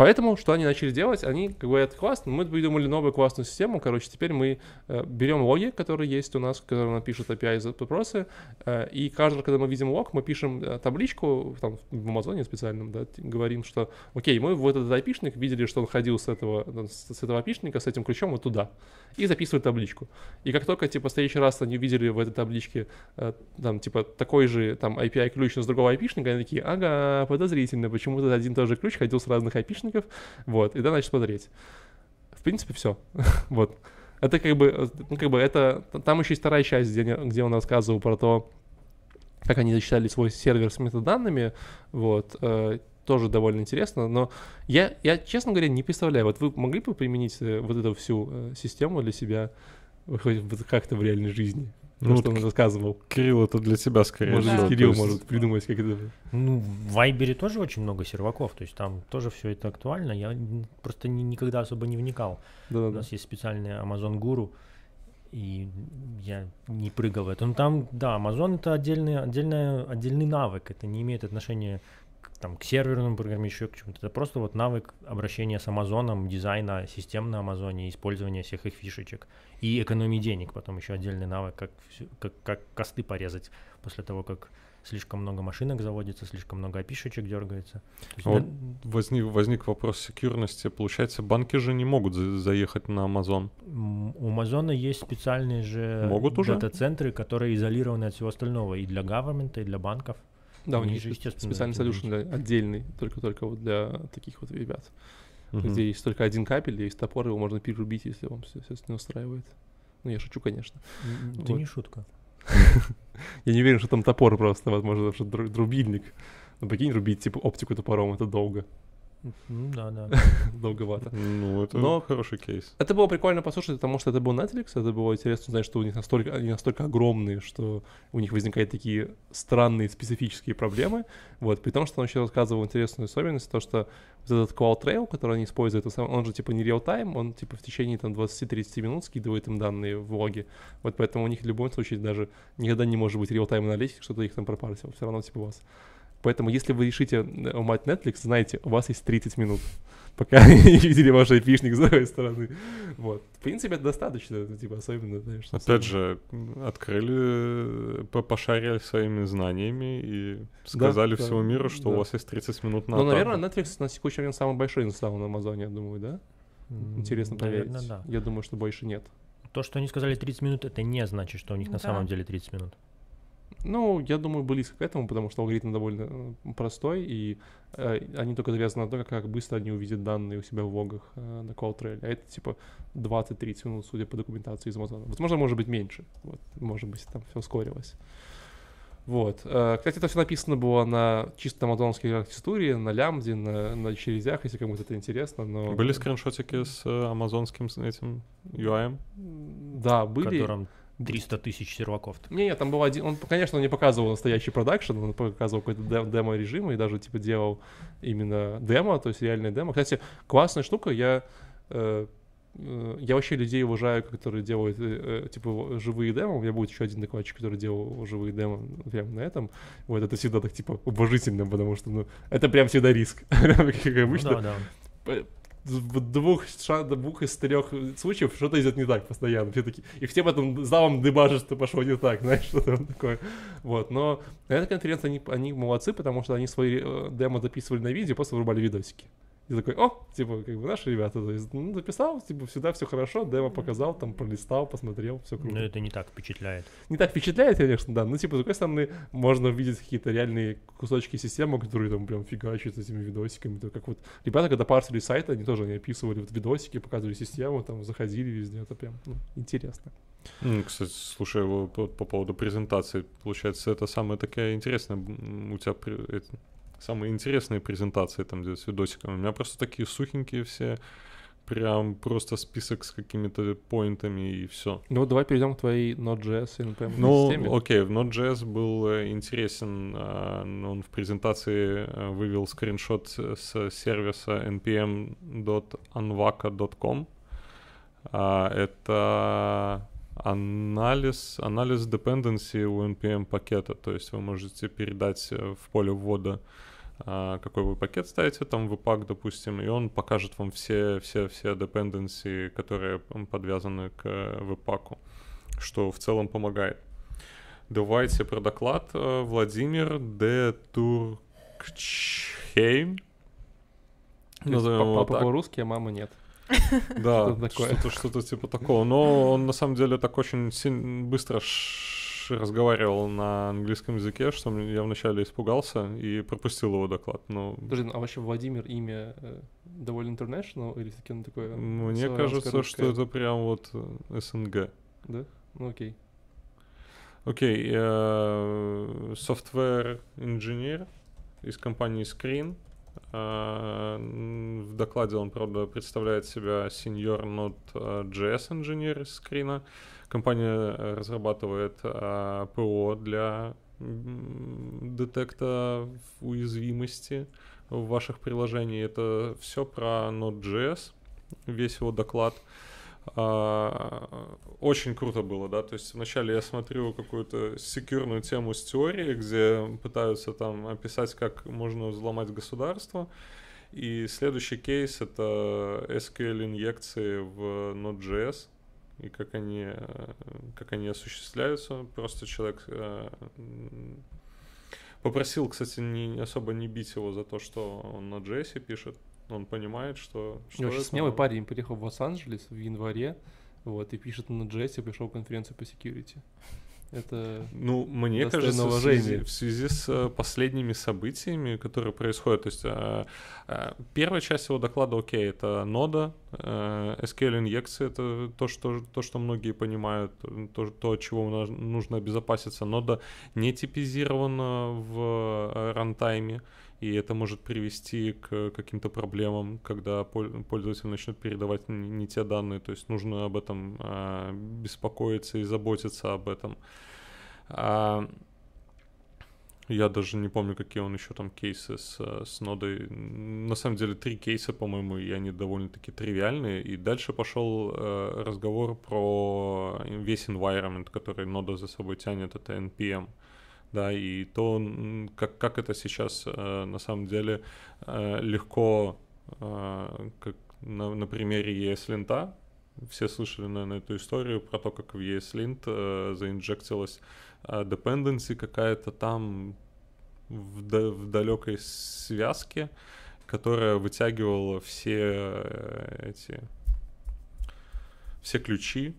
Поэтому что они начали делать? Они как это классно. Мы придумали новую классную систему. Короче, теперь мы э, берем логи, которые есть у нас, которые нам пишут API запросы, э, и каждый раз, когда мы видим лог, мы пишем э, табличку там, в Амазоне специальном, да, говорим, что окей, мы в этот IP-шник видели, что он ходил с этого, с, с этого IP-шника, с этим ключом вот туда, и записывают табличку. И как только, типа, в следующий раз они увидели в этой табличке э, там, типа, такой же там API-ключ, но с другого IP-шника, они такие, ага, подозрительно, почему то один и тот же ключ ходил с разных IP-шников, источников, вот, и да, начать смотреть. В принципе, все. вот. Это как бы, ну, как бы это, там еще есть вторая часть, где, где он рассказывал про то, как они засчитали свой сервер с метаданными, вот, э, тоже довольно интересно, но я, я, честно говоря, не представляю, вот вы могли бы применить э, вот эту всю э, систему для себя хоть как-то в реальной жизни? Ну, что он рассказывал. Кирилл, это для тебя скорее. Может, да. Кирилл может придумать, как это... Ну, в Вайбере тоже очень много серваков, то есть там тоже все это актуально. Я просто ни, никогда особо не вникал. Да-да-да. У нас есть специальный Amazon Guru, и я не прыгал в это. Ну там, да, Amazon это отдельный, отдельный, отдельный навык, это не имеет отношения там, к серверному программе, еще к чему-то. Это просто вот навык обращения с Амазоном, дизайна систем на Амазоне, использования всех их фишечек и экономии денег. Потом еще отдельный навык, как, как, как косты порезать после того, как слишком много машинок заводится, слишком много опишечек дергается. Вот на... возник, возник вопрос секьюрности. Получается, банки же не могут за- заехать на Amazon. У Амазона есть специальные же могут уже? дата-центры, которые изолированы от всего остального и для government, и для банков. Да, у них же, естественно, специальный для, отдельный, только-только вот для таких вот ребят. Uh-huh. Где есть только один капель, есть топор, его можно перерубить, если вам все, все не устраивает. Ну, я шучу, конечно. Это вот. не шутка. Я не уверен, что там топор просто, возможно, что друбильник. Ну, прикинь, рубить, типа, оптику топором, это долго. Да, да. Долговато. Ну, это Но хороший кейс. Это было прикольно послушать, потому что это был Netflix, это было интересно узнать, что у них настолько, они настолько огромные, что у них возникают такие странные специфические проблемы. Вот, при том, что он еще рассказывал интересную особенность, то, что вот этот Cloud Trail, который они используют, он же типа не real-time, он типа в течение там 20-30 минут скидывает им данные в логи. Вот поэтому у них в любом случае даже никогда не может быть real-time аналитик, что-то их там пропарсил. Все равно типа у вас Поэтому, если вы решите умать Netflix, знаете, у вас есть 30 минут, пока не видели ваш айпишник с другой стороны. Вот. В принципе, это достаточно, типа, особенно, знаешь. Опять же, открыли, пошарили своими знаниями и сказали да, всему да, миру, что да. у вас есть 30 минут на Ну, наверное, Netflix на текущий момент самый большой инсталл на Амазоне, я думаю, да? Интересно проверить. Наверное, да. Я думаю, что больше нет. То, что они сказали 30 минут, это не значит, что у них да. на самом деле 30 минут. Ну, я думаю, близко к этому, потому что алгоритм довольно простой, и э, они только завязаны на то, как быстро они увидят данные у себя в логах э, на CallTrail. А это типа 20-30 минут, судя по документации из Amazon. Возможно, может быть меньше. Вот, может быть, там все ускорилось. Вот. Э, кстати, это все написано было на чисто амазонской архитектуре, на лямбде, на, на черезях, если кому-то это интересно. Но... Были скриншотики с э, амазонским этим UI? Да, были. Которым 300 тысяч серваков. Не, нет, там был один, он, конечно, не показывал настоящий продакшн, он показывал какой-то демо-режим и даже, типа, делал именно демо, то есть реальное демо. Кстати, классная штука, я э, э, я вообще людей уважаю, которые делают, э, э, типа, живые демо. У меня будет еще один докладчик, который делал живые демо прямо на этом. Вот это всегда так, типа, уважительно, потому что, ну, это прям всегда риск. Как Ну обычно. да, да. В двух, ша- двух из трех случаев что-то идет не так постоянно. Все такие, и все потом залом дебажат, что пошло не так, знаешь, что-то вот такое. Вот, но на этой конференции они, они молодцы, потому что они свои э, демо записывали на видео, после вырубали видосики. И такой, о, типа, как бы наши ребята, то есть, ну, записал, типа, всегда все хорошо, демо показал, там, пролистал, посмотрел, все круто. Но это не так впечатляет. Не так впечатляет, конечно, да, но, типа, с другой стороны, можно увидеть какие-то реальные кусочки системы, которые там прям фигачат этими видосиками, то как вот ребята, когда парсили сайт, они тоже не описывали вот видосики, показывали систему, там, заходили везде, это прям, ну, интересно. Кстати, слушай, его по, по поводу презентации, получается, это самая такая интересная у тебя самые интересные презентации там, где с видосиками. У меня просто такие сухенькие все, прям просто список с какими-то поинтами и все. Ну, вот давай перейдем к твоей Node.js и NPM Ну, системе. окей, в Node.js был э, интересен, но он в презентации э, вывел скриншот с сервиса npm.anvaca.com. А, Это анализ, анализ dependency у npm пакета, то есть вы можете передать э, в поле ввода какой вы пакет ставите, там в пак, допустим, и он покажет вам все, все, все dependency, которые подвязаны к веб-паку, что в целом помогает. Давайте про доклад. Э, Владимир Де Туркчхейм. Назовем Папа по-русски, а мама нет. Да, Что-то что-то, типа такого. Но он на самом деле так очень быстро разговаривал на английском языке, что мне- я вначале испугался и пропустил его доклад. Но Подожди, ну, а вообще Владимир имя э, довольно international или все-таки оно такое? мне славянское, кажется, что это прям вот э, СНГ. Да? Ну окей. Окей, э, software инженер из компании Screen. Э, В докладе он, правда, представляет себя senior Node.js инженер из Screen. Компания э, разрабатывает э, ПО для детекта уязвимости в ваших приложениях. Это все про Node.js, весь его доклад. А, Очень круто было, да, то есть вначале я смотрю какую-то секьюрную тему с теорией, где пытаются там описать, как можно взломать государство, и следующий кейс — это SQL-инъекции в Node.js, и как они, э, как они осуществляются. Просто человек э, попросил, кстати, не, особо не бить его за то, что он на JS пишет. Он понимает, что... что Очень это, смелый парень приехал в Лос-Анджелес в январе, вот, и пишет на JS, и пришел в конференцию по security. Это... Ну, мне кажется, в связи, в связи с э, последними событиями, которые происходят, то есть э, э, первая часть его доклада, окей, это нода, э, SQL-инъекции, это то что, то, что многие понимают, то, то, от чего нужно обезопаситься. Нода не типизирована в э, рантайме, и это может привести к каким-то проблемам, когда пол- пользователь начнет передавать не, те данные, то есть нужно об этом э, беспокоиться и заботиться об этом. А, я даже не помню, какие он еще там кейсы с, э, с нодой. На самом деле три кейса, по-моему, и они довольно-таки тривиальные. И дальше пошел э, разговор про весь environment, который нода за собой тянет, это NPM. Да, и то, как, как это сейчас э, на самом деле э, легко, э, как на, на примере ESLint, все слышали, наверное, эту историю про то, как в ESLint э, заинжектилась э, dependency какая-то там в, да- в далекой связке, которая вытягивала все эти все ключи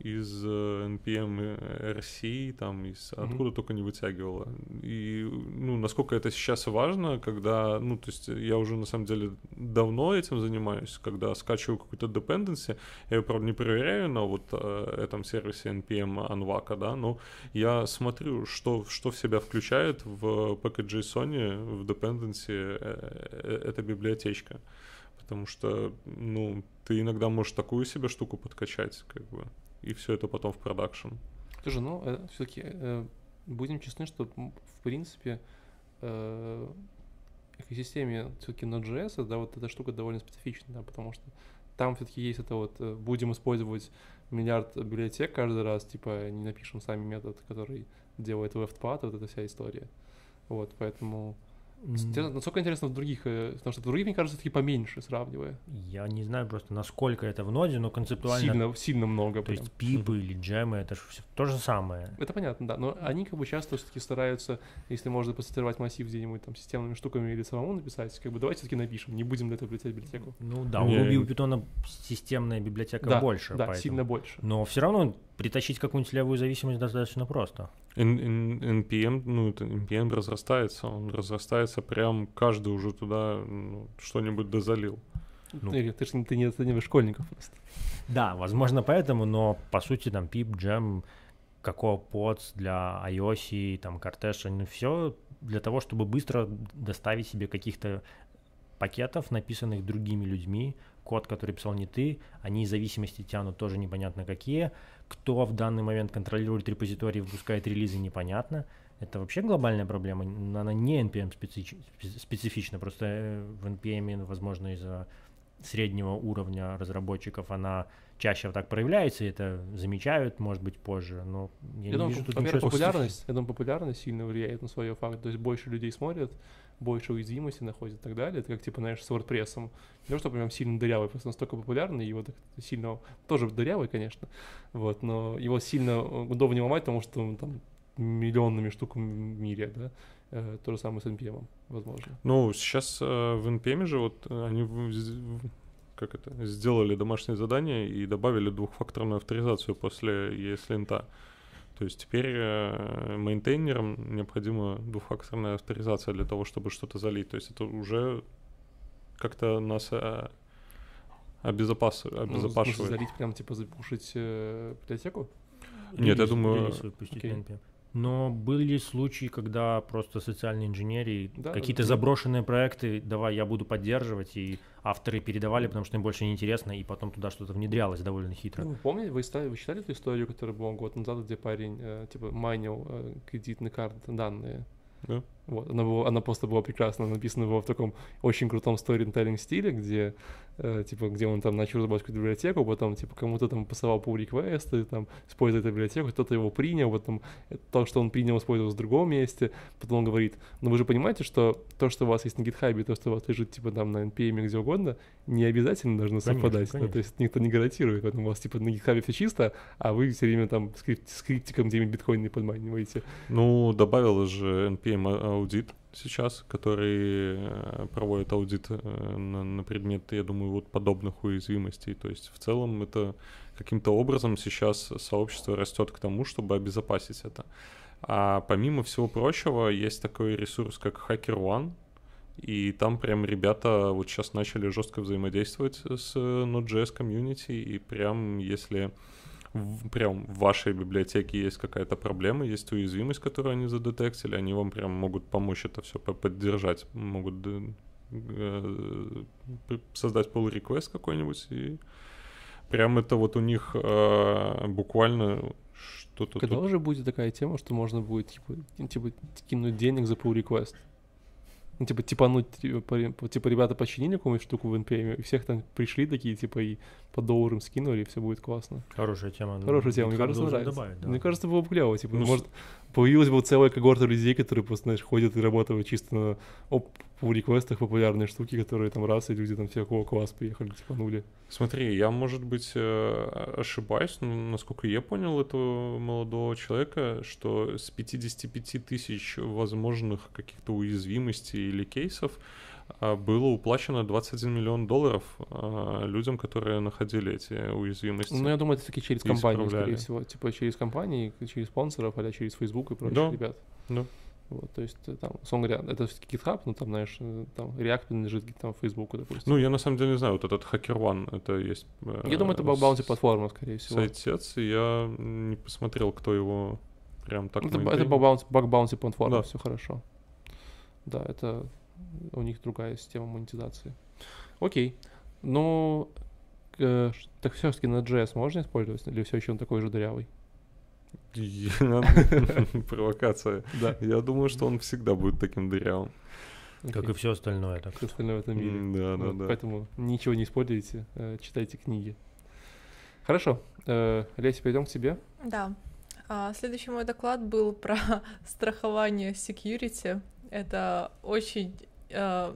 из э, NPM RC, там, из Мгм. откуда только не вытягивала. И, ну, насколько это сейчас важно, когда, ну, то есть я уже, на самом деле, давно этим занимаюсь, когда скачиваю какую-то dependency, я ее, правда, не проверяю на вот э, этом сервисе NPM Anvaca, да, но я смотрю, что, что в себя включает в package.json, в dependency э, э, эта библиотечка. Потому что, ну, ты иногда можешь такую себе штуку подкачать, как бы, и все это потом в продакшн. Слушай, ну, все-таки будем честны, что, в принципе, э, экосистеме все-таки Node.js, да, вот эта штука довольно специфична, да, потому что там все-таки есть это вот, э, будем использовать миллиард библиотек каждый раз, типа не напишем сами метод, который делает WebPad, вот эта вся история. Вот, поэтому Mm. Насколько интересно в других, э, потому что в других, мне кажется, все-таки поменьше, сравнивая. Я не знаю просто, насколько это в ноде, но концептуально... Сильно, сильно много. То прям. есть пипы или джемы, это же все то же самое. Это понятно, да, но они как бы часто все-таки стараются, если можно посортировать массив где-нибудь там системными штуками или самому написать, как бы давайте все-таки напишем, не будем для этого лететь библиотеку. Ну да, у Ruby у Python системная библиотека да, больше. Да, поэтому. сильно больше. Но все равно притащить какую-нибудь левую зависимость достаточно просто. NPM, ну, это NPM разрастается, он разрастается прям каждый уже туда ну, что-нибудь дозалил. Ну, ты, ты, ты не оцениваешь школьников просто. Да, возможно поэтому, но по сути там pip, jam, какого pods для iOS, там Cortesh, ну все для того, чтобы быстро доставить себе каких-то пакетов, написанных другими людьми, код, который писал не ты, они зависимости тянут тоже непонятно какие, кто в данный момент контролирует репозиторий, выпускает релизы, непонятно. Это вообще глобальная проблема, она не NPM специфична, просто э, в NPM, возможно, из-за среднего уровня разработчиков она чаще так проявляется, и это замечают, может быть, позже, но я, я не думаю, вижу тут ничего популярность, Я думаю, популярность сильно влияет на свое факт, то есть больше людей смотрят, больше уязвимости находят и так далее. Это как, типа, знаешь, с WordPress. Не то, что прям сильно дырявый, просто настолько популярный, его так сильно... Тоже дырявый, конечно, вот, но его сильно удобнее ломать, потому что он там миллионными штуками в мире, да, э, то же самое с NPM, возможно. Ну, сейчас э, в NPM же вот они как это, сделали домашнее задание и добавили двухфакторную авторизацию после ESLint. То есть теперь э, мейнтейнерам необходима двухфакторная авторизация для того, чтобы что-то залить. То есть это уже как-то нас э, обезопас... Ну, обезопашивает. Ну, залить прям типа запушить э, библиотеку? Нет, я думаю... Okay. Но были случаи, когда просто социальные инженерии, да, какие-то да. заброшенные проекты, давай, я буду поддерживать, и авторы передавали, потому что им больше не интересно, и потом туда что-то внедрялось довольно хитро. Ну, помните, вы, вы читали эту историю, которая была год назад, где парень, э, типа, майнил э, кредитные карты данные? Да. Вот, она, была, она просто была прекрасно написана была в таком очень крутом сторителлинг стиле, где э, типа, где он там начал разрабатывать библиотеку, потом, типа, кому-то там посылал pull реквесты, там, используя эту библиотеку, кто-то его принял, потом то, что он принял, использовал в другом месте, потом он говорит, ну вы же понимаете, что то, что у вас есть на GitHub, то, что у вас лежит, типа, там, на NPM где угодно, не обязательно должно совпадать, конечно, Да, то есть никто не гарантирует, поэтому у вас, типа, на GitHub все чисто, а вы все время там скрипт, скриптиком где-нибудь биткоины подманиваете. Ну, добавила же NPM аудит, сейчас, который э, проводит аудит э, на, на предмет, я думаю, вот подобных уязвимостей. То есть в целом это каким-то образом сейчас сообщество растет к тому, чтобы обезопасить это. А помимо всего прочего, есть такой ресурс, как HackerOne, и там прям ребята вот сейчас начали жестко взаимодействовать с Node.js комьюнити, и прям если в, прям в вашей библиотеке есть какая-то проблема, есть уязвимость, которую они задетектили, они вам прям могут помочь это все поддержать, могут э, создать pull request какой-нибудь и прям это вот у них э, буквально что-то. Когда тут... уже будет такая тема, что можно будет типа, типа кинуть денег за pull request? Ну, типа, типануть, типа, типа, ребята починили какую-нибудь штуку в NPM, и всех там пришли такие, типа, и по долларам скинули, и все будет классно. Хорошая тема. Хорошая тема, мне кажется, нравится. Добавить, да. Мне кажется, было бы клево, типа, ну, может, появилась бы целая когорта людей, которые просто, знаешь, ходят и работают чисто на оп, в реквестах популярные штуки, которые там раз, и люди там всякого класс приехали, типанули. Смотри, я, может быть, э, ошибаюсь, но, насколько я понял этого молодого человека, что с 55 тысяч возможных каких-то уязвимостей или кейсов было уплачено 21 миллион долларов а, людям, которые находили эти уязвимости. Ну, я думаю, это таки через компании, скорее всего. Типа через компании, через спонсоров, а через Facebook и прочих да. ребят. Да. Вот, то есть, э, там, условно говоря, это все-таки GitHub, ну, там, знаешь, э, там, React принадлежит там, Facebook, допустим. Ну, я на самом деле не знаю, вот этот HackerOne, это есть... Э, я думаю, это баунти платформа, скорее всего. Сайтец, я не посмотрел, кто его прям так Это, это баг-баунти платформа, да. все хорошо. Да, это у них другая система монетизации. Окей. Ну, э, так все-таки на JS можно использовать, или все еще он такой же дырявый? Провокация. Да. Я думаю, что он всегда будет таким дырявым. Как и все остальное. Так Все остальное в этом мире. Да, да, да. Поэтому ничего не используйте, э, читайте книги. Хорошо. Э, Леся, перейдем к тебе. Да. А, следующий мой доклад был про страхование security. Это очень... э,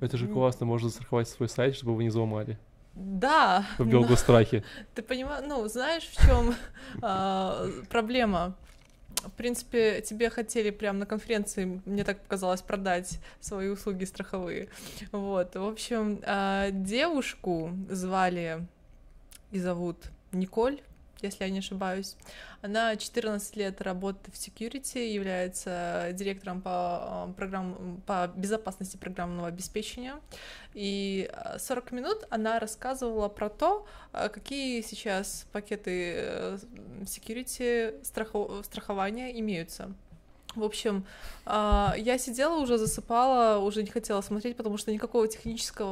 Это же классно, можно застраховать свой сайт, чтобы его не взломали. Да. В белом страхе. Ты понимаешь, ну, знаешь, в чем проблема? В принципе, тебе хотели прямо на конференции, мне так показалось, продать свои услуги страховые. Вот. В общем, а, девушку звали и зовут Николь, если я не ошибаюсь. Она 14 лет работает в security, является директором по, а, программ, по безопасности программного обеспечения. И а, 40 минут она рассказывала про то, а какие сейчас пакеты э, security страхо- страхования имеются. В общем, а, я сидела уже, засыпала, уже не хотела смотреть, потому что никакого технического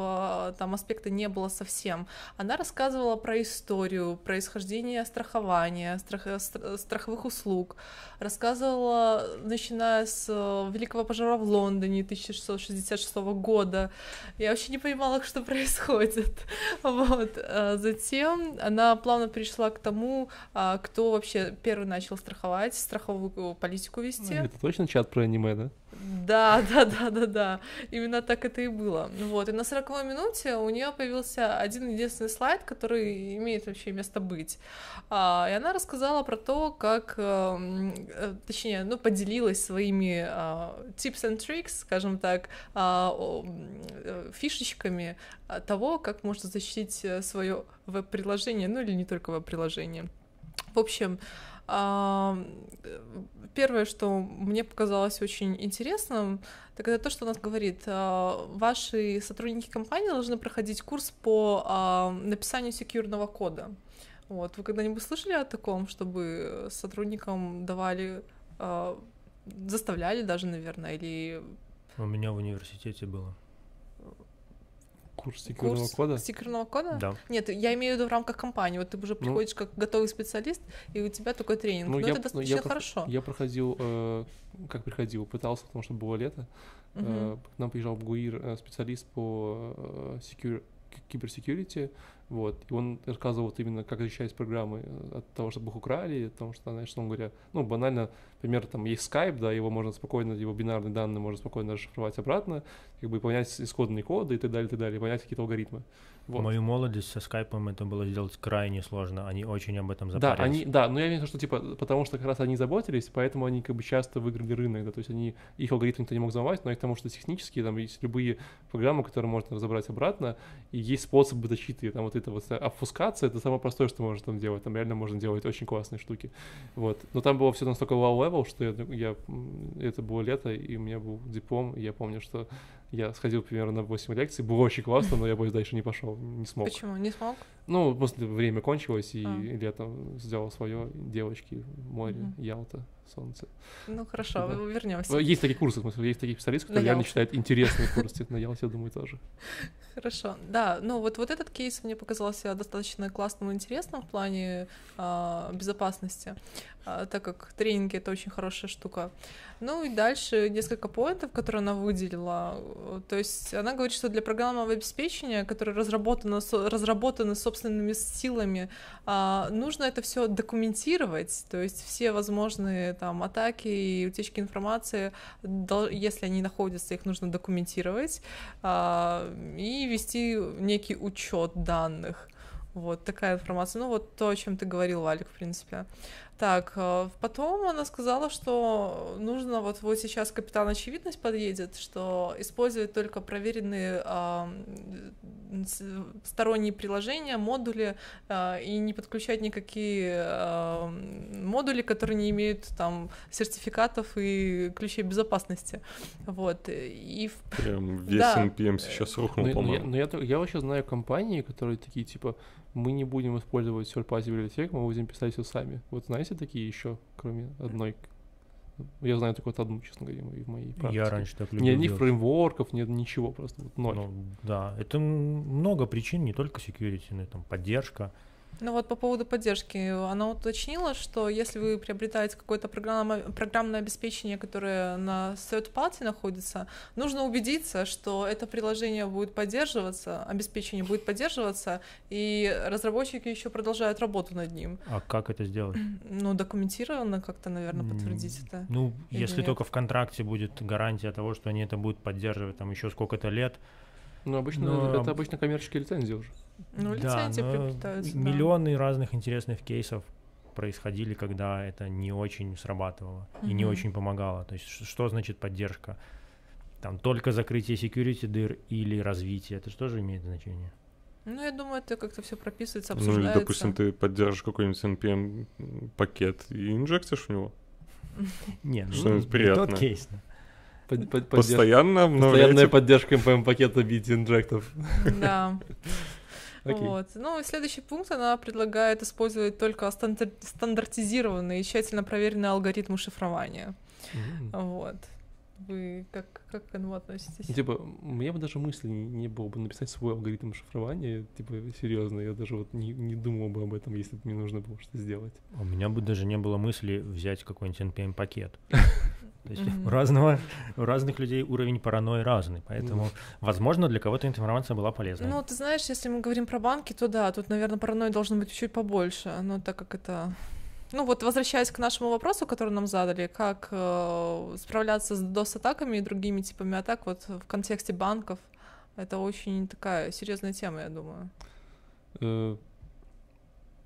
а, там аспекта не было совсем. Она рассказывала про историю, происхождение страхования, страх- стра- страховых услуг, рассказывала, начиная с э, Великого пожара в Лондоне 1666 года. Я вообще не понимала, что происходит. Вот. А Затем она плавно перешла к тому, кто вообще первый начал страховать, страховую политику вести. Это точно чат про аниме, да? Да, да, да, да, да. Именно так это и было. Вот. И на 40 минуте у нее появился один единственный слайд, который имеет вообще место быть. А, и она рассказала про то, как, эм, э, точнее, ну, поделилась своими а, tips and tricks, скажем так, а, э, фишечками а, того, как можно защитить свое веб-приложение, ну или не только веб-приложение. В общем, э, первое, что мне показалось очень интересным, так это то, что она говорит, а, ваши сотрудники компании должны проходить курс по а, написанию секьюрного кода. Вот. Вы когда-нибудь слышали о таком, чтобы сотрудникам давали, а, заставляли даже, наверное, или У меня в университете было. Курс секьюрного курс кода. секьюрного кода? Да. Нет, я имею в виду в рамках компании. Вот ты уже Ну. приходишь как готовый специалист, и у тебя такой тренинг. Ну, Ну, я- это ну, достаточно я хорошо. Я проходил, э, как приходил, пытался, потому что было лето. Мгм. Э, К нам приезжал в ГУИР э, специалист по э, secure- киберсекьюрити, вот, и он рассказывал вот именно, как защищать программы э, от того, чтобы их украли, потому что, знаешь, он говоря, ну, банально, например, там есть Skype, да, его можно спокойно, его бинарные данные можно спокойно расшифровать обратно, как бы понять исходные коды и так далее, и так далее, понять какие-то алгоритмы. В Вот. мою молодость со скайпом это было сделать крайне сложно. Они очень об этом Да, запарились. они, да, но я имею в виду, что типа, потому что как раз они заботились, поэтому они как бы часто выиграли рынок, да, то есть они, их алгоритм никто не мог взломать, но и к тому, что технически там есть любые программы, которые можно разобрать обратно, и есть способы защиты, там вот это вот обфускация, это самое простое, что можно там делать, там реально можно делать очень классные штуки, вот, но там было все настолько low level, что я, я, это было лето, и у меня был диплом, и я помню, что я сходил примерно на 8 лекций, было очень классно, но я больше дальше не пошел, не смог. Почему? Не смог? Ну, после время кончилось, и А. летом сделал свое девочки, море, Мгм. Ялта, солнце. Ну хорошо, Да. вернемся. Ну, Есть такие курсы, в смысле, есть такие специалисты, которые реально читают интересные курсы. На Ялте, я думаю, тоже. Хорошо. Да, ну вот, вот этот кейс мне показался достаточно классным и интересным в плане а, безопасности, а, так как тренинги это очень хорошая штука. Ну и дальше несколько поинтов, которые она выделила. Э, То есть она говорит, что для программного обеспечения, которое разработано, разработано собственными силами, а, нужно это все документировать, то есть все возможные там атаки и утечки информации, если они находятся, их нужно документировать а, и вести некий учет данных. Вот такая информация. Ну, вот то, о чем ты говорил, Валик, в принципе. Так, э, потом она сказала, что нужно, вот, вот сейчас капитан очевидность подъедет, что использовать только проверенные а, сторонние приложения, модули, а, и не подключать никакие а, модули, которые не имеют там сертификатов и ключей безопасности. Вот. И в Прям весь Да. NPM сейчас рухнул, Ну, ну, я, по-моему. ну, я, то- я вообще знаю компании, которые такие, типа, мы не будем использовать third-party библиотек, мы будем писать все сами. Вот знаете такие еще, кроме одной? Я знаю только вот одну, честно говоря, в моей практике. Я раньше так любил Ни одних делать. фреймворков, нет ничего, просто вот ноль. Ну, да, это много причин, не только security, но и там поддержка. Ну вот по поводу поддержки, она уточнила, что если вы приобретаете какое-то программное, программное обеспечение, которое на third party находится, нужно убедиться, что это приложение будет поддерживаться, обеспечение будет поддерживаться, и разработчики еще продолжают работу над ним. А как это сделать? Ну, документированно как-то, наверное, подтвердить это. Ну, если нет? только в контракте будет гарантия того, что они это будут поддерживать там еще сколько-то лет. Ну, обычно Но это об- обычно коммерческие лицензии уже. Ну, Да, лицензии но приобретаются. да. Миллионы разных интересных кейсов происходили, когда это не очень срабатывало и не очень помогало. То есть что значит поддержка? Там только закрытие security дыр или развитие, это же тоже имеет значение. Ну, я думаю, это как-то все прописывается, Ну обсуждается. или, допустим, ты поддержишь какой-нибудь NPM пакет и инжектишь в него. Нет, ну, Что-нибудь приятное. тот кейс. да. Под- под- поддерж- Постоянно Постоянная поддержка MPM-пакета бить инжектов. Да. Окей. Вот. Ну и следующий пункт она предлагает использовать только стандар- стандартизированные и тщательно проверенные алгоритмы шифрования. М. Вот. Вы как, как к этому относитесь? Ну, Типа, у меня бы даже мысли не, не было бы написать свой алгоритм шифрования. Типа, серьезно, я даже вот не, не думал бы об этом, если бы мне нужно было что сделать. У меня бы даже не было мысли взять какой-нибудь NPM-пакет. То есть Мгм. у разного, у разных людей уровень паранойи разный, поэтому, возможно, для кого-то эта информация была полезна. Ну, ты знаешь, если мы говорим про банки, то да, тут, наверное, паранойи должно быть чуть побольше, но так как это... Ну вот, возвращаясь к нашему вопросу, который нам задали, как э, справляться с DOS-атаками и другими типами атак вот в контексте банков, это очень такая серьезная тема, я думаю. Э,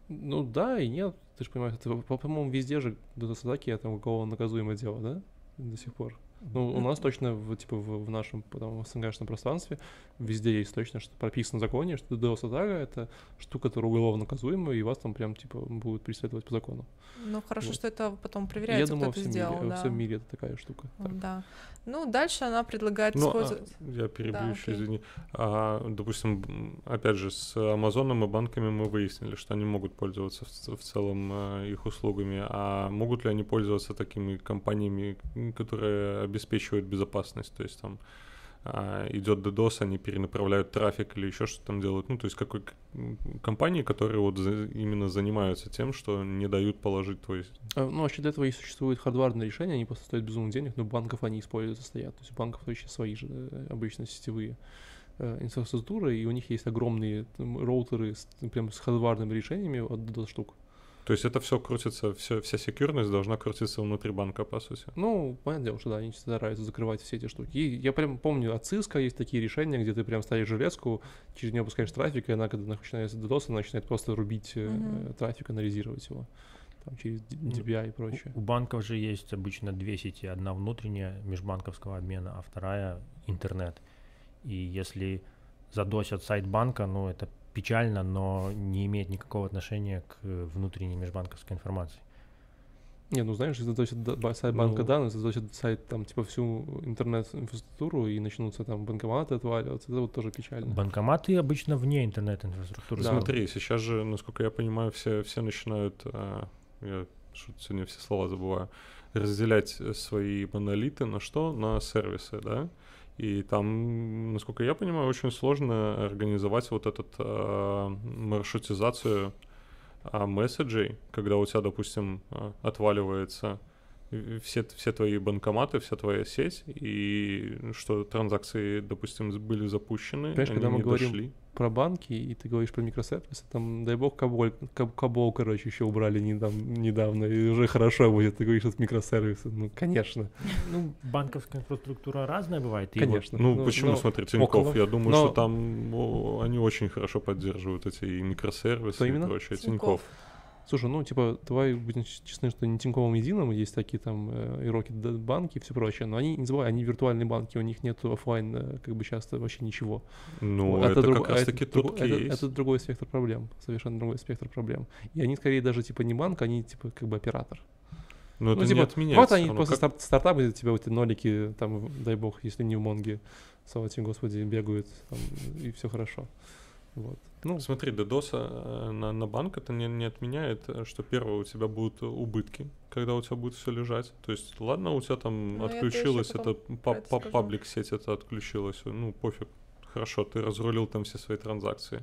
Ну да и нет. Ты же понимаешь, это, по- по-моему, везде же DDoS-атаки это уголовно наказуемое дело, да? До сих пор. Ну, у нас точно, в, типа, в, в нашем потом, СНГшном пространстве везде есть точно, что прописано в законе, что DDoS-атака — это штука, которая уголовно наказуемая, и вас там прям, типа, будут преследовать по закону. Ну, хорошо, Вот. что это потом Я проверяется, думаю, во кто это сделал, мире, во да. всем мире это такая штука. Так. Да. Ну, дальше она предлагает Ну, а, использовать... я перебью Да, еще, окей. извини. А, допустим, опять же, с Амазоном и банками мы выяснили, что они могут пользоваться в, в целом э, их услугами. А могут ли они пользоваться такими компаниями, которые обеспечивают безопасность? То есть там а, идет DDoS, они перенаправляют трафик или еще что-то там делают. Ну, то есть какой компании, которые вот за- именно занимаются тем, что не дают положить твой... А, Ну, вообще для этого и существуют хардварные решения, они просто стоят безумно денег, но банков они используются, стоят. То есть у банков точно свои же э, обычно сетевые э, инфраструктуры, и у них есть огромные там, роутеры с, прям с хардварными решениями от DDoS штук. То есть это все крутится, все, вся секьюрность должна крутиться внутри банка, по сути. Ну, понятное дело, что да, они стараются закрывать все эти штуки. И я прям помню, от Cisco есть такие решения, где ты прям ставишь железку, через нее пускаешь трафик, и она, когда начинается DDoS, она начинает просто рубить Мгм. трафик, анализировать его. Там через D- Ну, DPI и прочее. У банков же есть обычно две сети. Одна внутренняя межбанковского обмена, а вторая интернет. И если задосят сайт банка, ну это печально, но не имеет никакого отношения к э, внутренней межбанковской информации. Не, ну знаешь, если задосят да- ба- сайт банка Ну. данных, задосят сайт там типа всю интернет-инфраструктуру и начнутся там банкоматы отваливаться, это вот тоже печально. Банкоматы обычно вне интернет-инфраструктуры. Да. Смотри, сейчас же, насколько я понимаю, все, все начинают, а, я что-то сегодня все слова забываю, разделять свои монолиты на что? На сервисы, да? И там, насколько я понимаю, очень сложно организовать вот этот а, маршрутизацию а, месседжей, когда у тебя, допустим, а, отваливается э, все, все твои банкоматы, вся твоя сеть, и что транзакции, допустим, были запущены, Понимаешь, они когда мы не говорим дошли. Про банки, и ты говоришь про микросервисы, там, дай бог, каболь, каб- кабол, короче, еще убрали не, там, недавно, и уже хорошо будет, ты говоришь, что это микросервисы, ну, конечно, Ну, банковская инфраструктура разная бывает. и вот конечно. Ну, почему, но- смотри, Тинькофф, около. я думаю, Но- что там о, они очень хорошо поддерживают эти микросервисы Кто и именно? прочее. Тинькофф. Тинькофф. Слушай, ну, типа, давай будем честны, что не Тиньковым единым, есть такие там э, и Rocketбанки и все прочее, но они, не забывай, они виртуальные банки, у них нет офлайн э, как бы часто вообще ничего. Ну, Вот, это, друг- как раз это друг- это, это другой спектр проблем, совершенно другой спектр проблем. И они скорее даже типа не банк, они типа как бы оператор. Но это ну, не типа, отменяет вот всё они просто Как- старт- стартапы, у тебя вот эти нолики, там, дай бог, если не в Монге, тебе, Господи, бегают, там, и все хорошо. Вот. Ну, Смотри, DDoS э, на, на банк это не, не отменяет, э, что первое, у тебя будут убытки, когда у тебя будет все лежать. То есть, ладно, у тебя там Ну, тоже это потом па- про это па- скажу. паблик сеть это отключилась, ну пофиг, хорошо, ты разрулил там все свои транзакции.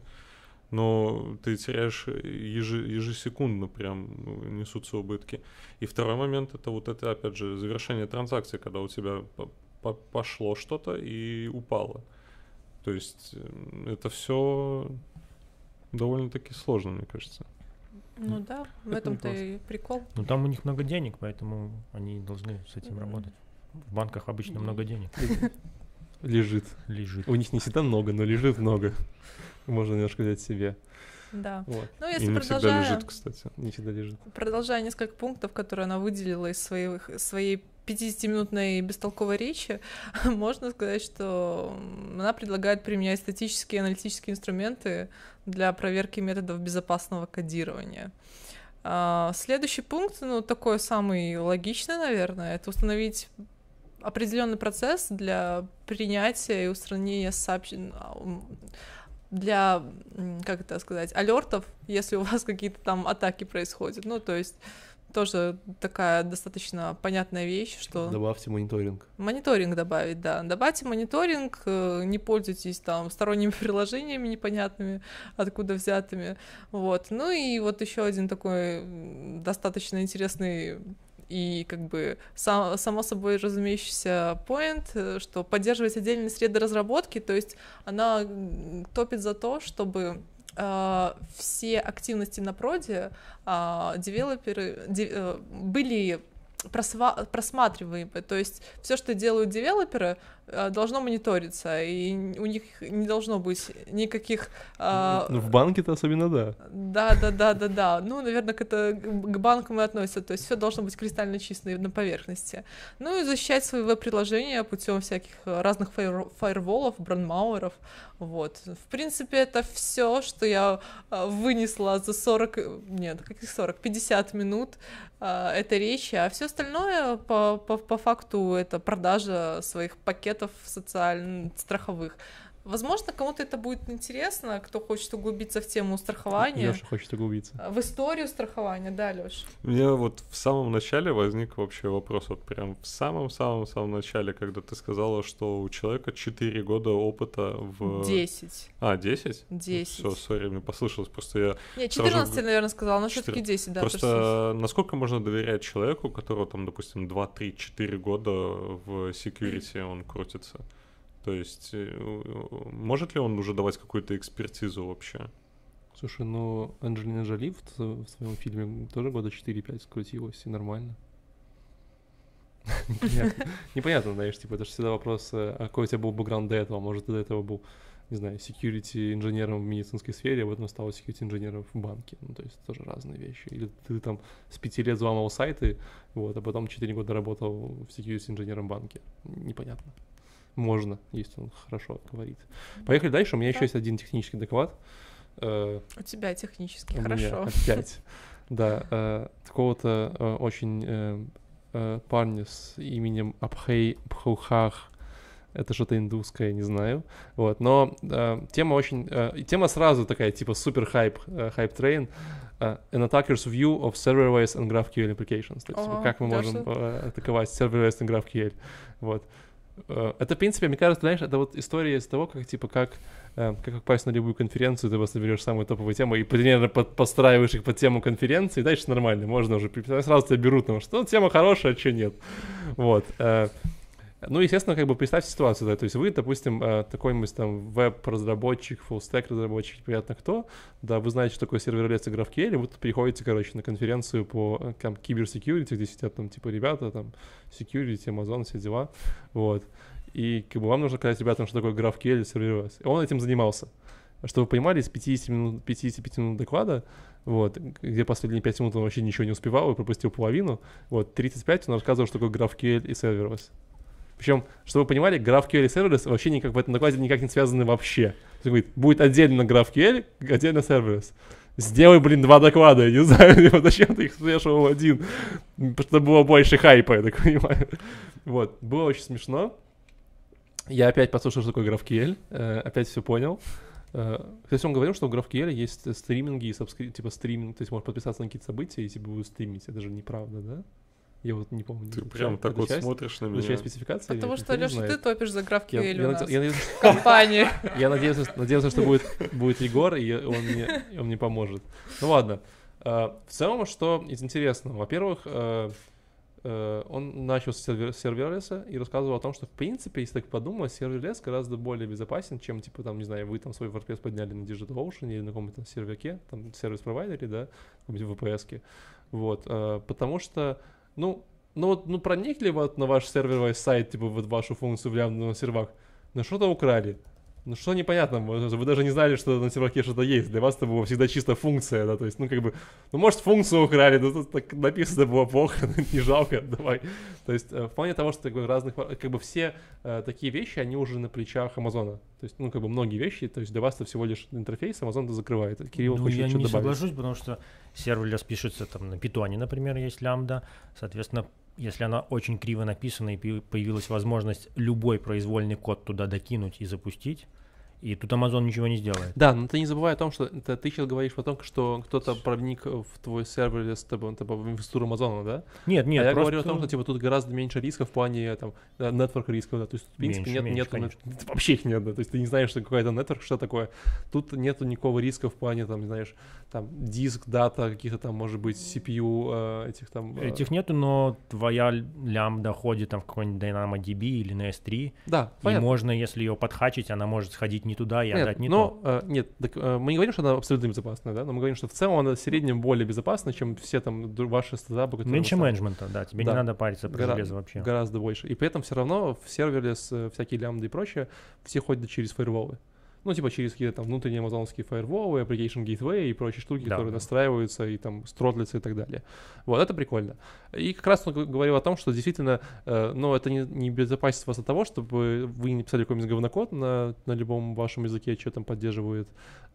но ты теряешь ежи, ежесекундно прям ну, несутся убытки. И второй момент это вот это, опять же, завершение транзакции, когда у тебя пошло что-то и упало. То есть э, это все довольно-таки сложно, мне кажется. Ну да, в этом-то и прикол. Ну там у них много денег, поэтому они должны с этим работать. В банках обычно много денег. Лежит. Лежит. У них не всегда много, но лежит много. Можно немножко взять себе. Да. Вот. Ну, если И не продолжая, всегда лежит, кстати. Не всегда лежит. продолжая несколько пунктов, которые она выделила из своих, своей 50-минутной бестолковой речи, можно сказать, что она предлагает применять статические и аналитические инструменты для проверки методов безопасного кодирования. А, Следующий пункт, ну, такой самый логичный, наверное, это установить определенный процесс для принятия и устранения сообщений для, как это сказать, алертов, если у вас какие-то там атаки происходят. Ну, то есть тоже такая достаточно понятная вещь, что Добавьте мониторинг. мониторинг добавить, да. Добавьте мониторинг, э, не пользуйтесь там сторонними приложениями непонятными, откуда взятыми. Вот. Ну и вот еще один такой достаточно интересный и как бы сам, само собой разумеющийся point, э, что поддерживать отдельные среды разработки, то есть она топит за то, чтобы э, все активности на проде а, девелоперы де- э, были просва- просматриваемы, то есть все, что делают девелоперы, э, должно мониториться, и у них не должно быть никаких Ну, в банке-то особенно да. да, да, да, да, да. Ну, наверное, к это к банкам и относится. То есть все должно быть кристально чисто на поверхности. Ну и защищать свои веб-приложения путем всяких э, разных фаер- фаерволов, брандмауэров. Вот. В принципе, это все, что я э, вынесла за 40, э, нет, каких 40, 50 минут э, этой речи, а все остальное по, по, по факту это продажа своих пакетов социальных, страховых. Возможно, кому-то это будет интересно, кто хочет углубиться в тему страхования, Леша хочет углубиться. в историю страхования, да, Леш? У меня вот в самом начале возник вообще вопрос, вот прям в самом-самом-самом начале, когда ты сказала, что у человека 4 года опыта в... 10. А, 10? 10. Все, сори, мне послышалось, просто я... Нет, сразу 14, в- наверное, сказала, но все Четыре- таки 10, да. просто точно. насколько можно доверять человеку, у которого там, допустим, 2, 3, 4 года в security он крутится? То есть, э, может ли он уже давать какую-то экспертизу вообще? Слушай, ну Анджелина Джоли в, в своем фильме тоже года 4-5 скрутилась, и нормально. Непонятно, знаешь, типа, это же всегда вопрос, э, а какой у тебя был бэкграунд до этого? Может, ты до этого был, не знаю, security инженером в медицинской сфере, а потом стал security инженером в банке. Ну, то есть тоже разные вещи. Или ты там с пяти лет взламывал сайты, вот, а потом 4 года работал в security инженером в банке. Непонятно. Можно, если он хорошо говорит. Поехали дальше. У меня еще Да. есть один технический доклад. Э, У тебя технически у меня хорошо. опять. Да, э, такого-то э, очень парня с именем Абхей Пхаухах. Это что-то индусское, не знаю. Вот, но э, тема очень... э, тема сразу такая, типа, супер хайп, хайп трейн. an attacker's view of serverless and GraphQL applications. То есть, О, как мы можем э, атаковать serverless и GraphQL. Вот. Э, Это, в принципе, мне кажется, знаешь, это вот история из того, как, типа, как э, как попасть на любую конференцию, ты просто берешь самую топовую тему и примерно под- подстраиваешь их под тему конференции, и дальше нормально, можно уже, сразу тебя берут, потому что ну, тема хорошая, а что нет. Вот. э, Ну, естественно, как бы представь ситуацию, да, то есть вы, допустим, э, такой-нибудь там веб-разработчик, full-stack разработчик, непонятно кто, да, вы знаете, что такое serverless и GraphQL, и вы приходите, короче, на конференцию по э, там, cybersecurity, где сидят там, типа, ребята, там, security, Amazon, все дела, вот. И как бы вам нужно сказать ребятам, что такое GraphQL и serverless. И он этим занимался. Чтобы вы понимали, из 50 минут, 55 минут доклада, вот, где последние 5 минут он вообще ничего не успевал и пропустил половину, вот, 35 он рассказывал, что такое GraphQL и serverless. Причем, чтобы вы понимали, GraphQL и serverless вообще никак в этом докладе никак не связаны вообще. То есть говорит, будет отдельно GraphQL, отдельно serverless. Сделай, блин, два доклада, я не знаю, типа, зачем ты их смешивал в один, потому что было больше хайпа, я так понимаю. Вот, было очень смешно. Я опять послушал, что такое GraphQL, э, опять все понял. Э, Кстати, он говорил, что в GraphQL есть стриминги, и сабскри- типа стриминг, то есть можешь подписаться на какие-то события и типа будут стримить. Это же неправда, да? Я вот не помню. Ты прям так вот часть- смотришь на меня. часть спецификации? Потому что, Леша, ты топишь за Я, GraphQL я у наде- нас я надеюсь, в компании. я надеялся, надеялся, что будет, будет Егор, и он мне, он мне поможет. Ну ладно. А, В целом, что из интересного? Во-первых, э, э, он начал с server- serverless'а и рассказывал о том, что, в принципе, если так подумать, serverless гораздо более безопасен, чем, типа, там, не знаю, вы там свой WordPress подняли на DigitalOcean или на каком-то серверке, там, сервис-провайдере, да, каком-нибудь VPS-ке. Вот. э, Потому что, ну, ну вот, ну проникли вот на ваш серверный сайт, типа, вот вашу функцию в лямбда на сервак, но что-то украли. Ну что непонятно, вы даже не знали, что на серваке что-то есть. Для вас это была всегда чисто функция, да, то есть, ну как бы, ну может функцию украли, но тут так написано было плохо, не жалко, давай. То есть э, в плане того, что как бы, разных, во- как бы все э, такие вещи, они уже на плечах Амазона. То есть, ну как бы многие вещи, то есть для вас это всего лишь интерфейс, Амазон это закрывает. Кирилл ну, хочет я что не добавить. соглашусь, потому что serverless пишется там на Python'е, например, есть лямбда. Соответственно, если она очень криво написана и появилась возможность любой произвольный код туда докинуть и запустить, и тут Amazon ничего не сделает. Да, но ты не забывай о том, что это ты сейчас говоришь о том, что кто-то проник в твой сервер с тобой, типа, в инфраструктуру Амазона, да? Нет, нет, а я просто... говорю о том, что типа тут гораздо меньше рисков в плане там нетворк рисков, да, то есть в принципе Меньше, нет, меньше, нет- вообще их нет, да, то есть ты не знаешь, что какой-то нетворк, что такое. Тут нету никакого риска в плане там, знаешь, там диск, дата, каких-то там, может быть, CPU, э, этих там. э, Этих нету, но твоя лямбда ходит там в какой-нибудь DynamoDB или на S3, Да, и понятно. можно, если ее подхачить, она может сходить не туда и Нет, отдать не но, то. э, нет, так, э, мы не говорим, что она абсолютно безопасная, да, но мы говорим, что в целом она в среднем более безопасна, чем все там ваши стартапы, которые... Меньше менеджмента, да, тебе Да. не надо париться про Гора- железо вообще. Гораздо больше. И при этом все равно в сервере с э, всякие лямбды и прочее все ходят через фаерволы. Ну, типа через какие-то там внутренние амазонские фаерволы, application gateway и прочие штуки, Да, которые настраиваются и там стротлятся и так далее. Вот, это прикольно. И как раз он говорил о том, что действительно, э, ну, это не, не безопасит вас от того, чтобы вы не писали какой-нибудь говнокод на, на любом вашем языке, что там поддерживает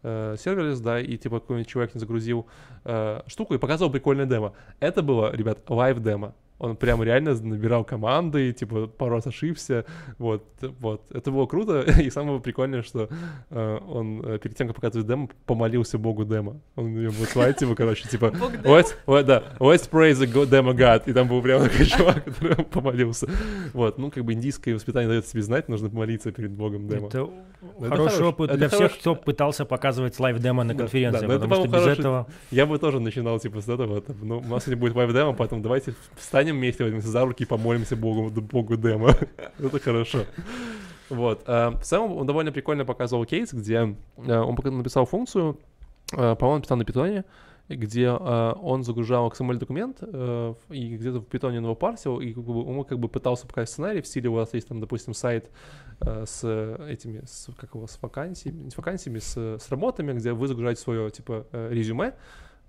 э, serverless, да, и типа какой-нибудь человек не загрузил э, штуку и показывал прикольное демо. Это было, ребят, live demo. Он прям реально набирал команды, типа пару раз ошибся, вот, вот. Это было круто, и самое прикольное, что э, он э, перед тем, как показывать демо, помолился богу демо. Он ее высылает, типа, короче, типа, да. Let's, вот, да, let's praise the demo God. И там был прям такой чувак, который помолился. Вот, ну, как бы индийское воспитание дает себе знать, нужно помолиться перед богом демо. Это это хороший хорош- опыт это для хорош- всех, кто пытался показывать live demo на Да, конференции, да, но это, потому что по-моему, без хороший- этого... Я бы тоже начинал, типа, с этого. там, ну, у нас сегодня будет live demo, поэтому давайте встанем вместе, возьмемся за руки и помолимся богу, богу демо. Это хорошо. Вот. э, В целом, он довольно прикольно показывал кейс, где э, он написал функцию, э, по-моему, написал на питоне, где он загружал XML-документ, и где-то в питоне он его парсил, и он как бы пытался показать сценарий в стиле, у вас есть там, допустим, сайт с этими, с, как его, с вакансиями, с вакансиями, с, с работами, где вы загружаете свое, типа, резюме,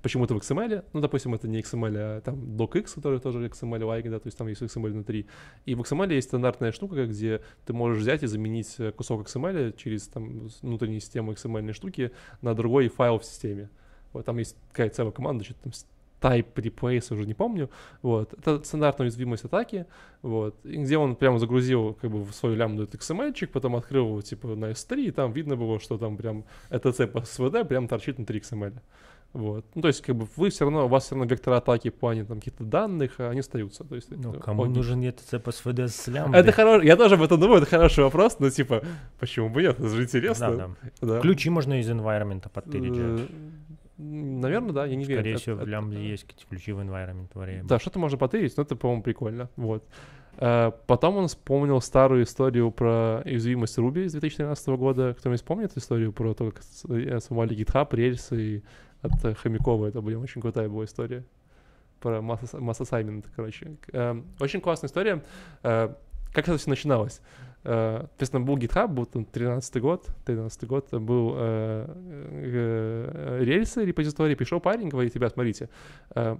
почему-то в XML, ну, допустим, это не XML, а там docx, который тоже XML-like, да, то есть там есть XML внутри. И в XML есть стандартная штука, где ты можешь взять и заменить э, кусок XML через там внутреннюю систему XML штуки на другой файл в системе. Вот там есть какая-то целая команда, что-то там type replace, уже не помню. Вот. Это стандартная уязвимость атаки. Вот. И где он прямо загрузил как бы в свою лямбду этот XML-чик, потом открыл его типа на S3, и там видно было, что там прям ETC по SVD прям торчит внутри XML. Вот. Ну, то есть, как бы вы все равно, у вас все равно вектор атаки в плане там каких-то данных, а они остаются. То есть, Ну, это кому логично. нужен этот CPSVD с лямбдой? Это хороший, я тоже об этом думаю, это хороший вопрос, но типа, почему бы нет, это же интересно. Да, да. Да. Ключи можно из environment подтырить. Наверное, да, я не верю. Скорее Это- всего, в это- лямбде есть какие-то ключи в environment variable. Да, что-то можно потырить, но это, по-моему, прикольно. Вот. Э, Потом он вспомнил старую историю про уязвимость Ruby из 2013 года. Кто-нибудь помнит историю про то, как с- э, сломали GitHub, рельсы и от Хомякова? Это, блин, очень крутая была история. Про масс масс assignment, короче. Э, Очень классная история. Э, Как это все начиналось? Э, Соответственно, был GitHub, был там 13 год, 13 год, был э, э, рельсы, репозиторий, пришел парень, говорит, ребят, смотрите,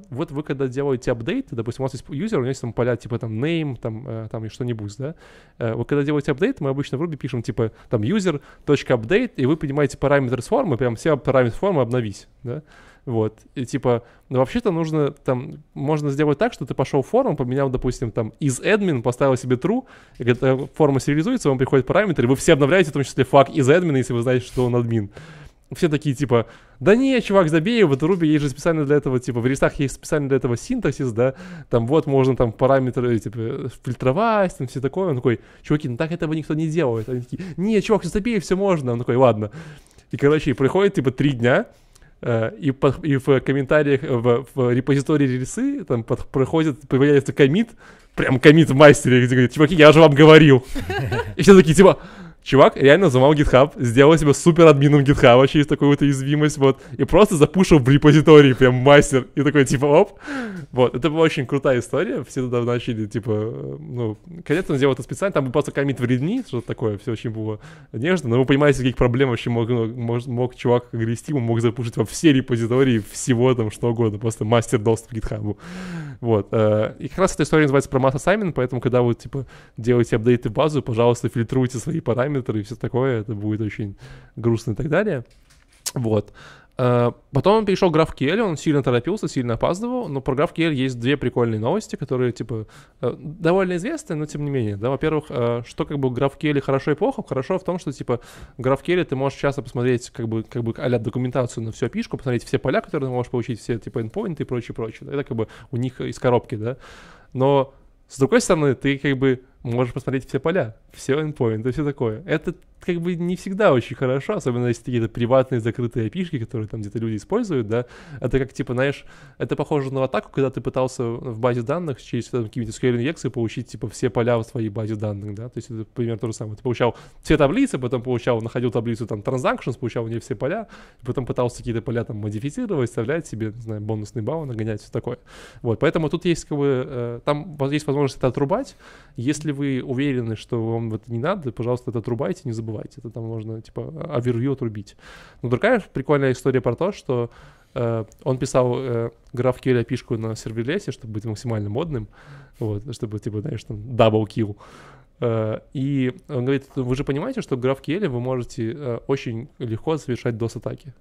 вот вы когда делаете апдейт, допустим, у вас есть юзер, у него есть там поля типа там name, там, там и что-нибудь, да, вы когда делаете апдейт, мы обычно в Ruby пишем типа там user.update, и вы поднимаете параметры формы, прям все параметры формы обновись, да, вот, и типа, ну, вообще-то нужно там, можно сделать так, что ты пошел в форум, поменял, допустим, там, из admin, поставил себе true, и когда форма сериализуется, вам приходит параметр, и вы все обновляете, в том числе флаг из admin, если вы знаете, что он админ. все такие, типа, да не, чувак, забей, в Ruby есть же специально для этого, типа, в рестах есть специально для этого синтаксис, да, там вот можно там параметры, типа, фильтровать, там все такое. Он такой, чуваки, ну так этого никто не делает. Они такие, не, чувак, забей, все можно. Он такой, ладно. И, короче, проходит, типа, три дня, э, и, по, и в комментариях, в, в репозитории рельсы там под, проходит, появляется комит, прям комит в мастере, где говорит, чуваки, я же вам говорил. И все такие, типа, чувак реально взломал GitHub, сделал себя супер админом GitHub через такую вот уязвимость, вот, и просто запушил в репозитории прям мастер, и такой, типа, оп, вот, это была очень крутая история, все туда начали, типа, ну, конечно, он сделал это специально, там был просто комит вредни, что-то такое, все очень было нежно, но вы понимаете, каких проблем вообще мог, мог, мог чувак агрессивно мог запушить во все репозитории всего там что угодно, просто мастер доступ к GitHub. Вот. Э, и как раз эта история называется про Mass Assignment, поэтому, когда вы, типа, делаете апдейты базу, пожалуйста, фильтруйте свои параметры и все такое, это будет очень грустно и так далее. Вот. Э, потом он перешел к GraphQL, он сильно торопился, сильно опаздывал, но про GraphQL есть две прикольные новости, которые, типа, э, довольно известны, но тем не менее, да, во-первых, что как бы в GraphQL хорошо и плохо, хорошо в том, что, типа, в GraphQL ты можешь часто посмотреть, как бы, как бы, а документацию на всю опишку, посмотреть все поля, которые ты можешь получить, все, типа, endpoint и прочее, прочее, это как бы у них из коробки, да, но с другой стороны, ты как бы можешь посмотреть все поля, все endpoint и все такое. Это как бы не всегда очень хорошо, особенно если какие-то приватные закрытые опишки, которые там где-то люди используют, да. Это как, типа, знаешь, это похоже на атаку, когда ты пытался в базе данных через какие-нибудь SQL инъекции получить, типа, все поля в своей базе данных, да. То есть это примерно то же самое. Ты получал все таблицы, потом получал, находил таблицу там transactions, получал в ней все поля, потом пытался какие-то поля там модифицировать, вставлять себе, не знаю, бонусные баллы, нагонять, все такое. Вот, поэтому тут есть, как бы, э, там есть возможность это отрубать. Если вы уверены, что вам это не надо, пожалуйста, это отрубайте, не забывайте. Это там можно, типа, овервью отрубить. Но другая прикольная история про то, что э, он писал э, GraphQL пишку на серверлесе, чтобы быть максимально модным, вот, чтобы, типа, знаешь, там, double kill. Uh, и он говорит, вы же понимаете, что в GraphQL вы можете uh, очень легко совершать DOS-атаки.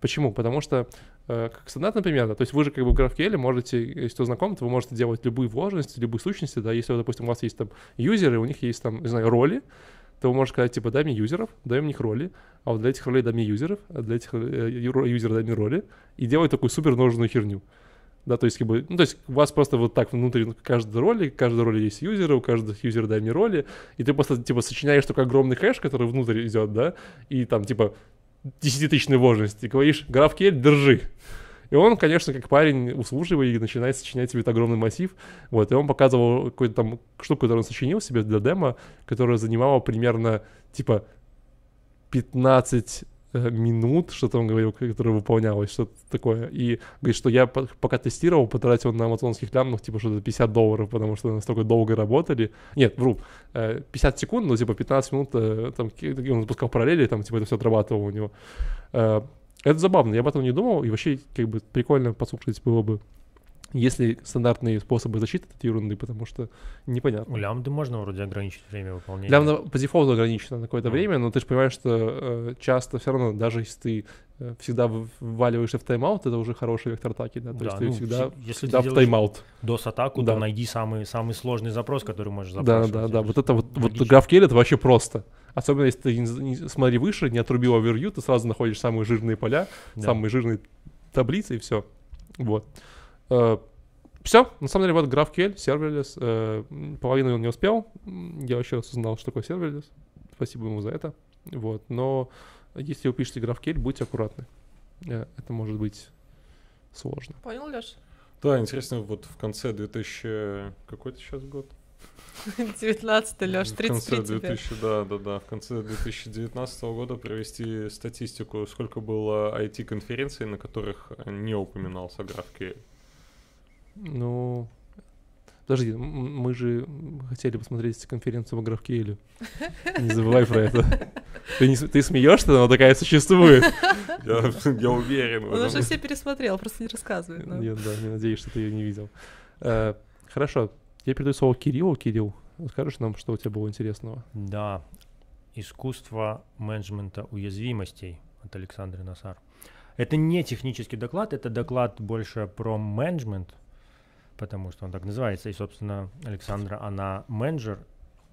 Почему? Потому что Э, как стандарт, например, да, то есть вы же как бы в GraphQL можете, если кто знаком, то вы можете делать любые вложенности, любые сущности, да, если, допустим, у вас есть там юзеры, у них есть там, не знаю, роли, то вы можете сказать, типа, дай мне юзеров, дай мне их роли, а вот для этих ролей дай мне юзеров, а для этих э, юзеров дай мне роли, и делать такую супер нужную херню. Да, то есть, как бы, ну, то есть у вас просто вот так внутри ну, каждой роли, каждой роли есть юзеры, у каждого юзера дай мне роли, и ты просто, типа, сочиняешь такой огромный хэш, который внутрь идет, да, и там, типа, десятитысячной вложенности, говоришь, GraphQL, держи. И он, конечно, как парень услужливый, начинает сочинять себе этот огромный массив. Вот, и он показывал какую-то там штуку, которую он сочинил себе для демо, которая занимала примерно, типа, 15 э, минут, что-то он говорил, которое выполнялось, что-то такое. И говорит, что я пока тестировал, потратил на амазонских лямнах, типа, что-то 50 долларов, потому что настолько долго работали. Нет, вру, 50 э, секунд, но, типа, 15 минут, э, там, он запускал параллели, там, типа, это все отрабатывало у него. Это забавно, я об этом не думал, и вообще, как бы, прикольно послушать было бы, если стандартные способы защиты от ерунды, потому что непонятно. У лямбды можно вроде ограничить время выполнения. Лямбда по дефолту ограничена на какое-то mm. время, но ты же понимаешь, что э, часто все равно, даже если ты э, всегда вваливаешься в тайм-аут, это уже хороший вектор атаки, да, то да, есть ну, ты всегда, если всегда ты в тайм-аут. DOS-атаку, да. то найди самый, самый сложный запрос, который можешь запрашивать. Да, да, да, вот это вот, вот GraphQL это вообще просто. Особенно если ты, не, не, смотри выше, не отрубил overview, ты сразу находишь самые жирные поля, да. самые жирные таблицы и все. Вот. Э, все, на самом деле, вот GraphQL, serverless, э, половину он не успел. Я вообще осознал, что такое serverless. Спасибо ему за это. Вот, но если вы пишете GraphQL, будьте аккуратны. Э, это может быть сложно. Понял, Леш? Да, интересно, вот в конце 2000... Какой это сейчас год? 19 Леш, 33 в конце 2000, тебе. Да, да, да. В конце 2019 года провести статистику, сколько было IT-конференций, на которых не упоминался GraphQL. Ну, Подожди, мы же хотели посмотреть конференцию в GraphQL. Не забывай про это. Ты, не, ты смеешься, но такая существует. Я, я уверен. Он уже все пересмотрел, просто не рассказывает. Но. Нет, да, не надеюсь, что ты ее не видел. Uh, хорошо, я передаю слово Кириллу. Кирилл, скажешь нам, что у тебя было интересного? Да, искусство менеджмента уязвимостей от Александра Насар. Это не технический доклад, это доклад больше про менеджмент, потому что он так называется. И, собственно, Александра, она менеджер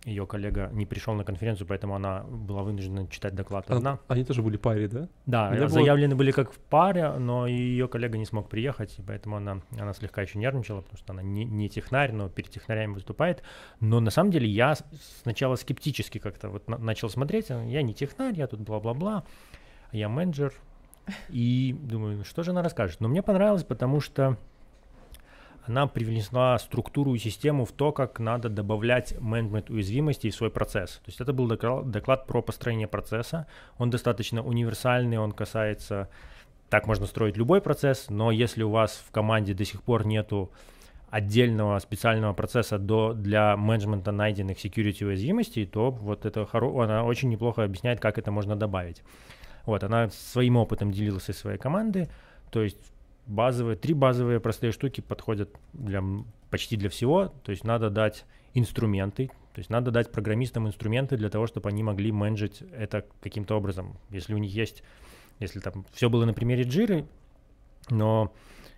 ее коллега не пришел на конференцию, поэтому она была вынуждена читать доклад А- одна. Они тоже были паре, да? Да, Меня было- заявлены были как в паре, но ее коллега не смог приехать, и поэтому она, она слегка еще нервничала, потому что она не, не технарь, но перед технарями выступает. Но на самом деле я сначала скептически как-то вот на- начал смотреть, а я не технарь, я тут бла-бла-бла, а я менеджер, и думаю, что же она расскажет. Но мне понравилось, потому что она привнесла структуру и систему в то, как надо добавлять менеджмент уязвимостей в свой процесс. То есть это был докла- доклад про построение процесса. Он достаточно универсальный, он касается... Так можно строить любой процесс, но если у вас в команде до сих пор нету отдельного специального процесса до, для менеджмента найденных security уязвимостей, то вот это хоро... она очень неплохо объясняет, как это можно добавить. Вот, она своим опытом делилась из своей команды, то есть базовые, три базовые простые штуки подходят для, почти для всего, то есть надо дать инструменты, то есть надо дать программистам инструменты для того, чтобы они могли менеджить это каким-то образом. Если у них есть, если там все было на примере Джиры, но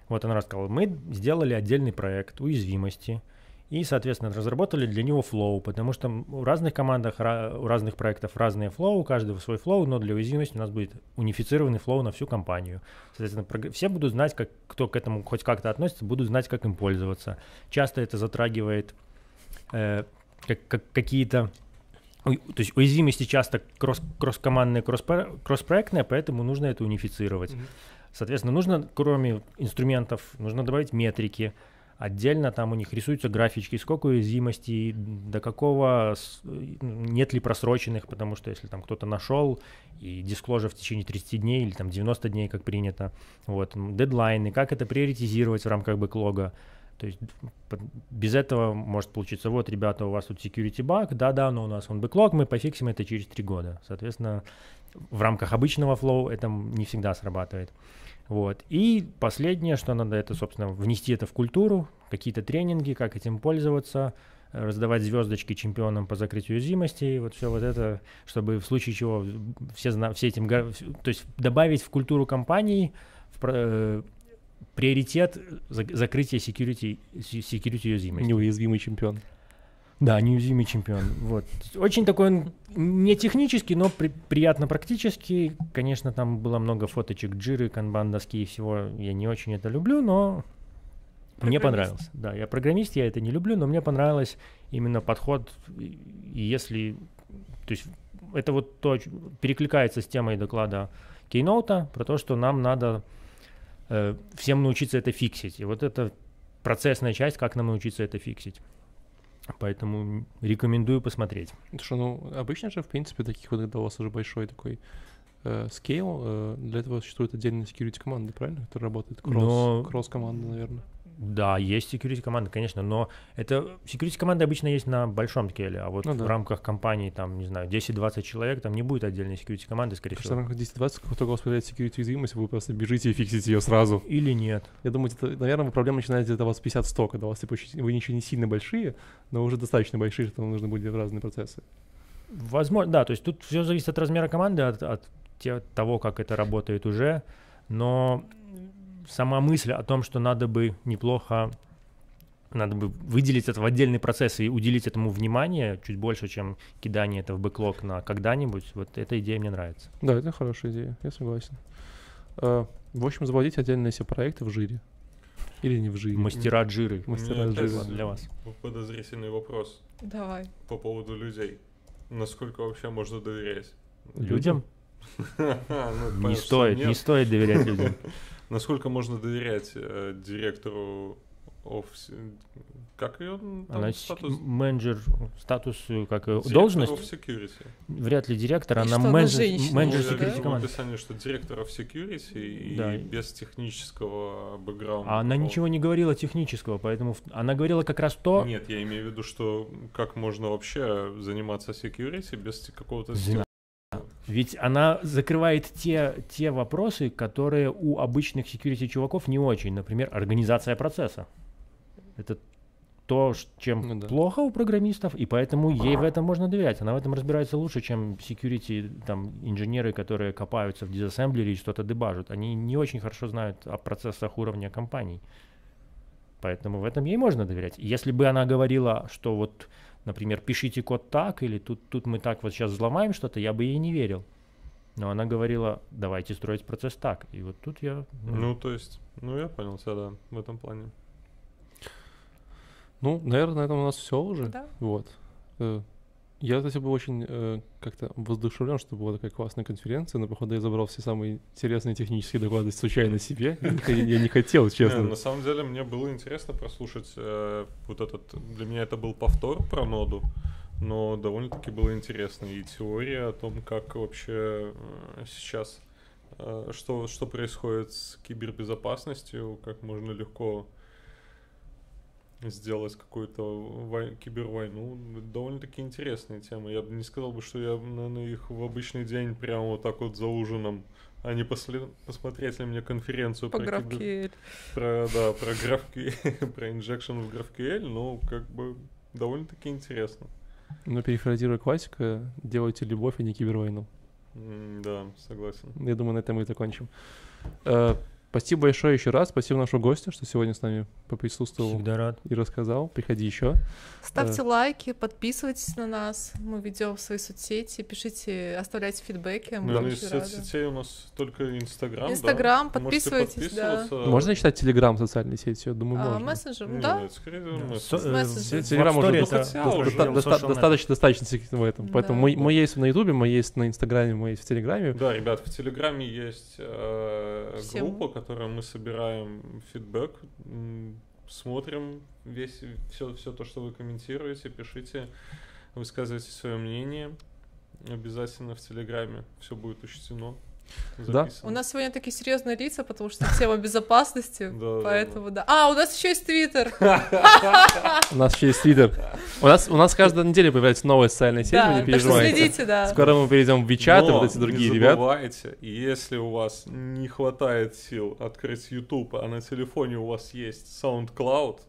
вот она рассказала, мы сделали отдельный проект уязвимости, и, соответственно, разработали для него flow, потому что у разных командах, у разных проектов разные flow, у каждого свой flow, но для уязвимости у нас будет унифицированный флоу на всю компанию. Соответственно, все будут знать, как, кто к этому хоть как-то относится, будут знать, как им пользоваться. Часто это затрагивает э, как- как- какие-то то есть уязвимости часто кросс, кросс-командные, кросс- кросс-проектные, поэтому нужно это унифицировать. Мгм. Соответственно, нужно, кроме инструментов, нужно добавить метрики. Отдельно там у них рисуются графички, сколько уязвимостей, до какого, нет ли просроченных, потому что если там кто-то нашел и дисклоза в течение 30 дней или там 90 дней, как принято, вот, дедлайны, как это приоритизировать в рамках бэклога. То есть без этого может получиться, вот, ребята, у вас тут security баг, да-да, но у нас он бэклог, мы пофиксим это через три года. Соответственно, в рамках обычного флоу это не всегда срабатывает. Вот. И последнее, что надо, это, собственно, внести это в культуру, какие-то тренинги, как этим пользоваться, раздавать звездочки чемпионам по закрытию уязвимостей, вот все вот это, чтобы в случае чего все, зна- все этим, то есть добавить в культуру компании в э, приоритет зак- закрытия security, security уязвимости. Неуязвимый чемпион. Да, неуязвимый чемпион. Вот. Очень такой он не технический, но при- приятно практический. Конечно, там было много фоточек джиры, канбан доски и всего. Я не очень это люблю, но мне понравилось. Да, я программист, я это не люблю, но мне понравилось именно подход. И если... То есть это вот то, перекликается с темой доклада Кейноута про то, что нам надо э, всем научиться это фиксить. И вот это процессная часть, как нам научиться это фиксить. Поэтому рекомендую посмотреть. Потому что, ну, обычно же, в принципе, таких вот, когда у вас уже большой такой э, скейл, э, для этого существует отдельная security команда, правильно? Которая работает кросс, Но- кросс-команда, наверное. Да, есть security команда, конечно, но это security команда обычно есть на большом скейле, а вот Ну в да. рамках компании, там, не знаю, 10-20 человек, там не будет отдельной security команды, скорее Потому что в всего. рамках 10-20, как только у вас появляется security уязвимость, вы просто бежите и фиксите ее сразу. Или нет. Я думаю, это, наверное, проблема начинаете где-то у вас 50-100, когда у вас типа, вы еще не сильно большие, но уже достаточно большие, что вам нужно будет разные процессы. Возможно, да, то есть тут все зависит от размера команды, от, от те- того, как это работает уже, но сама мысль о том, что надо бы неплохо, надо бы выделить это в отдельный процесс и уделить этому внимание чуть больше, чем кидание это в бэклог на когда-нибудь, вот эта идея мне нравится. Да, это хорошая идея, я согласен. Э, В общем, заводить отдельные все проекты в жире. Или не в жире. Мастера джиры. Мастера джиры. опять для вас. Подозрительный вопрос Давай. по поводу людей. Насколько вообще можно доверять? Людям не понятно, что стоит, не стоит доверять людям. Насколько можно доверять э, директору офиса? Как ее там Она статус? менеджер, статус, э, как Директор должность, of security. вряд ли директор, И она она менеджер, менеджер Ну, security команды. описание, что директор of security Да. и без технического бэкграунда. А она ничего не говорила технического, поэтому она говорила как раз то, Нет, я имею в виду, что как можно вообще заниматься security без какого-то ведь она закрывает те, те вопросы, которые у обычных security чуваков не очень. Например, организация процесса. Это то, чем Ну да. плохо у программистов, и поэтому ей в этом можно доверять. Она в этом разбирается лучше, чем security там, инженеры, которые копаются в дизассемблере и что-то дебажат. Они не очень хорошо знают о процессах уровня компаний. Поэтому в этом ей можно доверять. Если бы она говорила, что вот, например, пишите код так, или тут, тут мы так вот сейчас взломаем что-то, я бы ей не верил. Но она говорила, давайте строить процесс так. И вот тут я... Ну, то есть, ну, я понял тебя, да, в этом плане. Ну, наверное, на этом у нас все уже. Да. Вот. Я, кстати, был очень э, как-то воодушевлен, что была такая классная конференция, но, походу, я забрал все самые интересные технические доклады случайно себе. Я не, х- я не хотел, Не, честно. на самом деле мне было интересно прослушать э, вот этот. Для меня это был повтор про ноду, но довольно-таки было интересно и теория о том, как вообще э, сейчас э, что что происходит с кибербезопасностью, как можно легко сделать какую-то вой- кибервойну. Довольно-таки интересные темы. Я бы не сказал бы, что я, наверное, их в обычный день прямо вот так вот за ужином, а не после, посмотреть ли мне конференцию По про кибер- про, да, про GraphQL, про injection в GraphQL, ну, как бы довольно-таки интересно. Но перефразируя классика, делайте любовь, а не кибервойну. Да, согласен. Я думаю, на этом мы и закончим. Э, Спасибо большое еще раз. Спасибо нашему гостю, что сегодня с нами поприсутствовал Всегда рад. и рассказал. Приходи еще. Ставьте лайки, подписывайтесь на нас. Мы ведем в свои соцсети, пишите, оставляйте фидбэки. Мы Наверное, из очень рады. соцсетей у нас только Инстаграм, да? Инстаграм, Можете подписывайтесь, да. Можно считать Телеграм социальной сетью? Думаю, А, можно. мессенджер, Не, да? скорее Да. мессенджер. Э, в Телеграм network. достаточно, достаточно в этом. Поэтому мы, Да. мы есть на Ютубе, мы есть на Инстаграме, мы есть в Телеграме. Да, ребят, в Телеграме есть э, группа, которая мы собираем фидбэк, смотрим весь все, все то, что вы комментируете, пишите, высказывайте свое мнение. Обязательно в Телеграме все будет учтено. Да. У нас сегодня такие серьезные лица, потому что тема безопасности, поэтому да. А, у нас еще есть Твиттер. У нас еще есть Твиттер. У нас, у нас каждую неделю появляется новая социальная сеть, вы не переживайте. следите, да. Скоро мы перейдем в WeChat и вот эти другие не ребята. забывайте, если у вас не хватает сил открыть YouTube, а на телефоне у вас есть SoundCloud,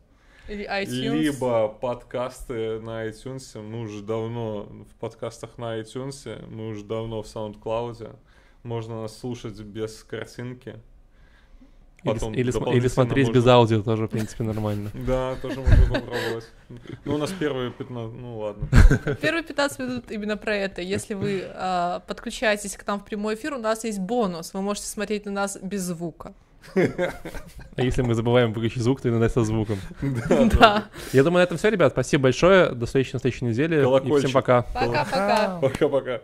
Или iTunes. либо подкасты на iTunes, мы уже давно в подкастах на iTunes, мы уже давно в SoundCloud, можно нас слушать без картинки. Или, Потом или см- или дополнительно смотреть можно- без аудио тоже, в принципе, нормально. Да, тоже можно попробовать. Ну, у нас первые 15, ну ладно. Первые 15 минут именно про это. Если вы а, подключаетесь к нам в прямой эфир, у нас есть бонус. Вы можете смотреть на нас без звука. А если мы забываем выключить звук, то иногда со звуком. Да. Я думаю, на этом все, ребят. Спасибо большое. До встречи на следующей неделе. И всем пока. Пока-пока. Пока-пока.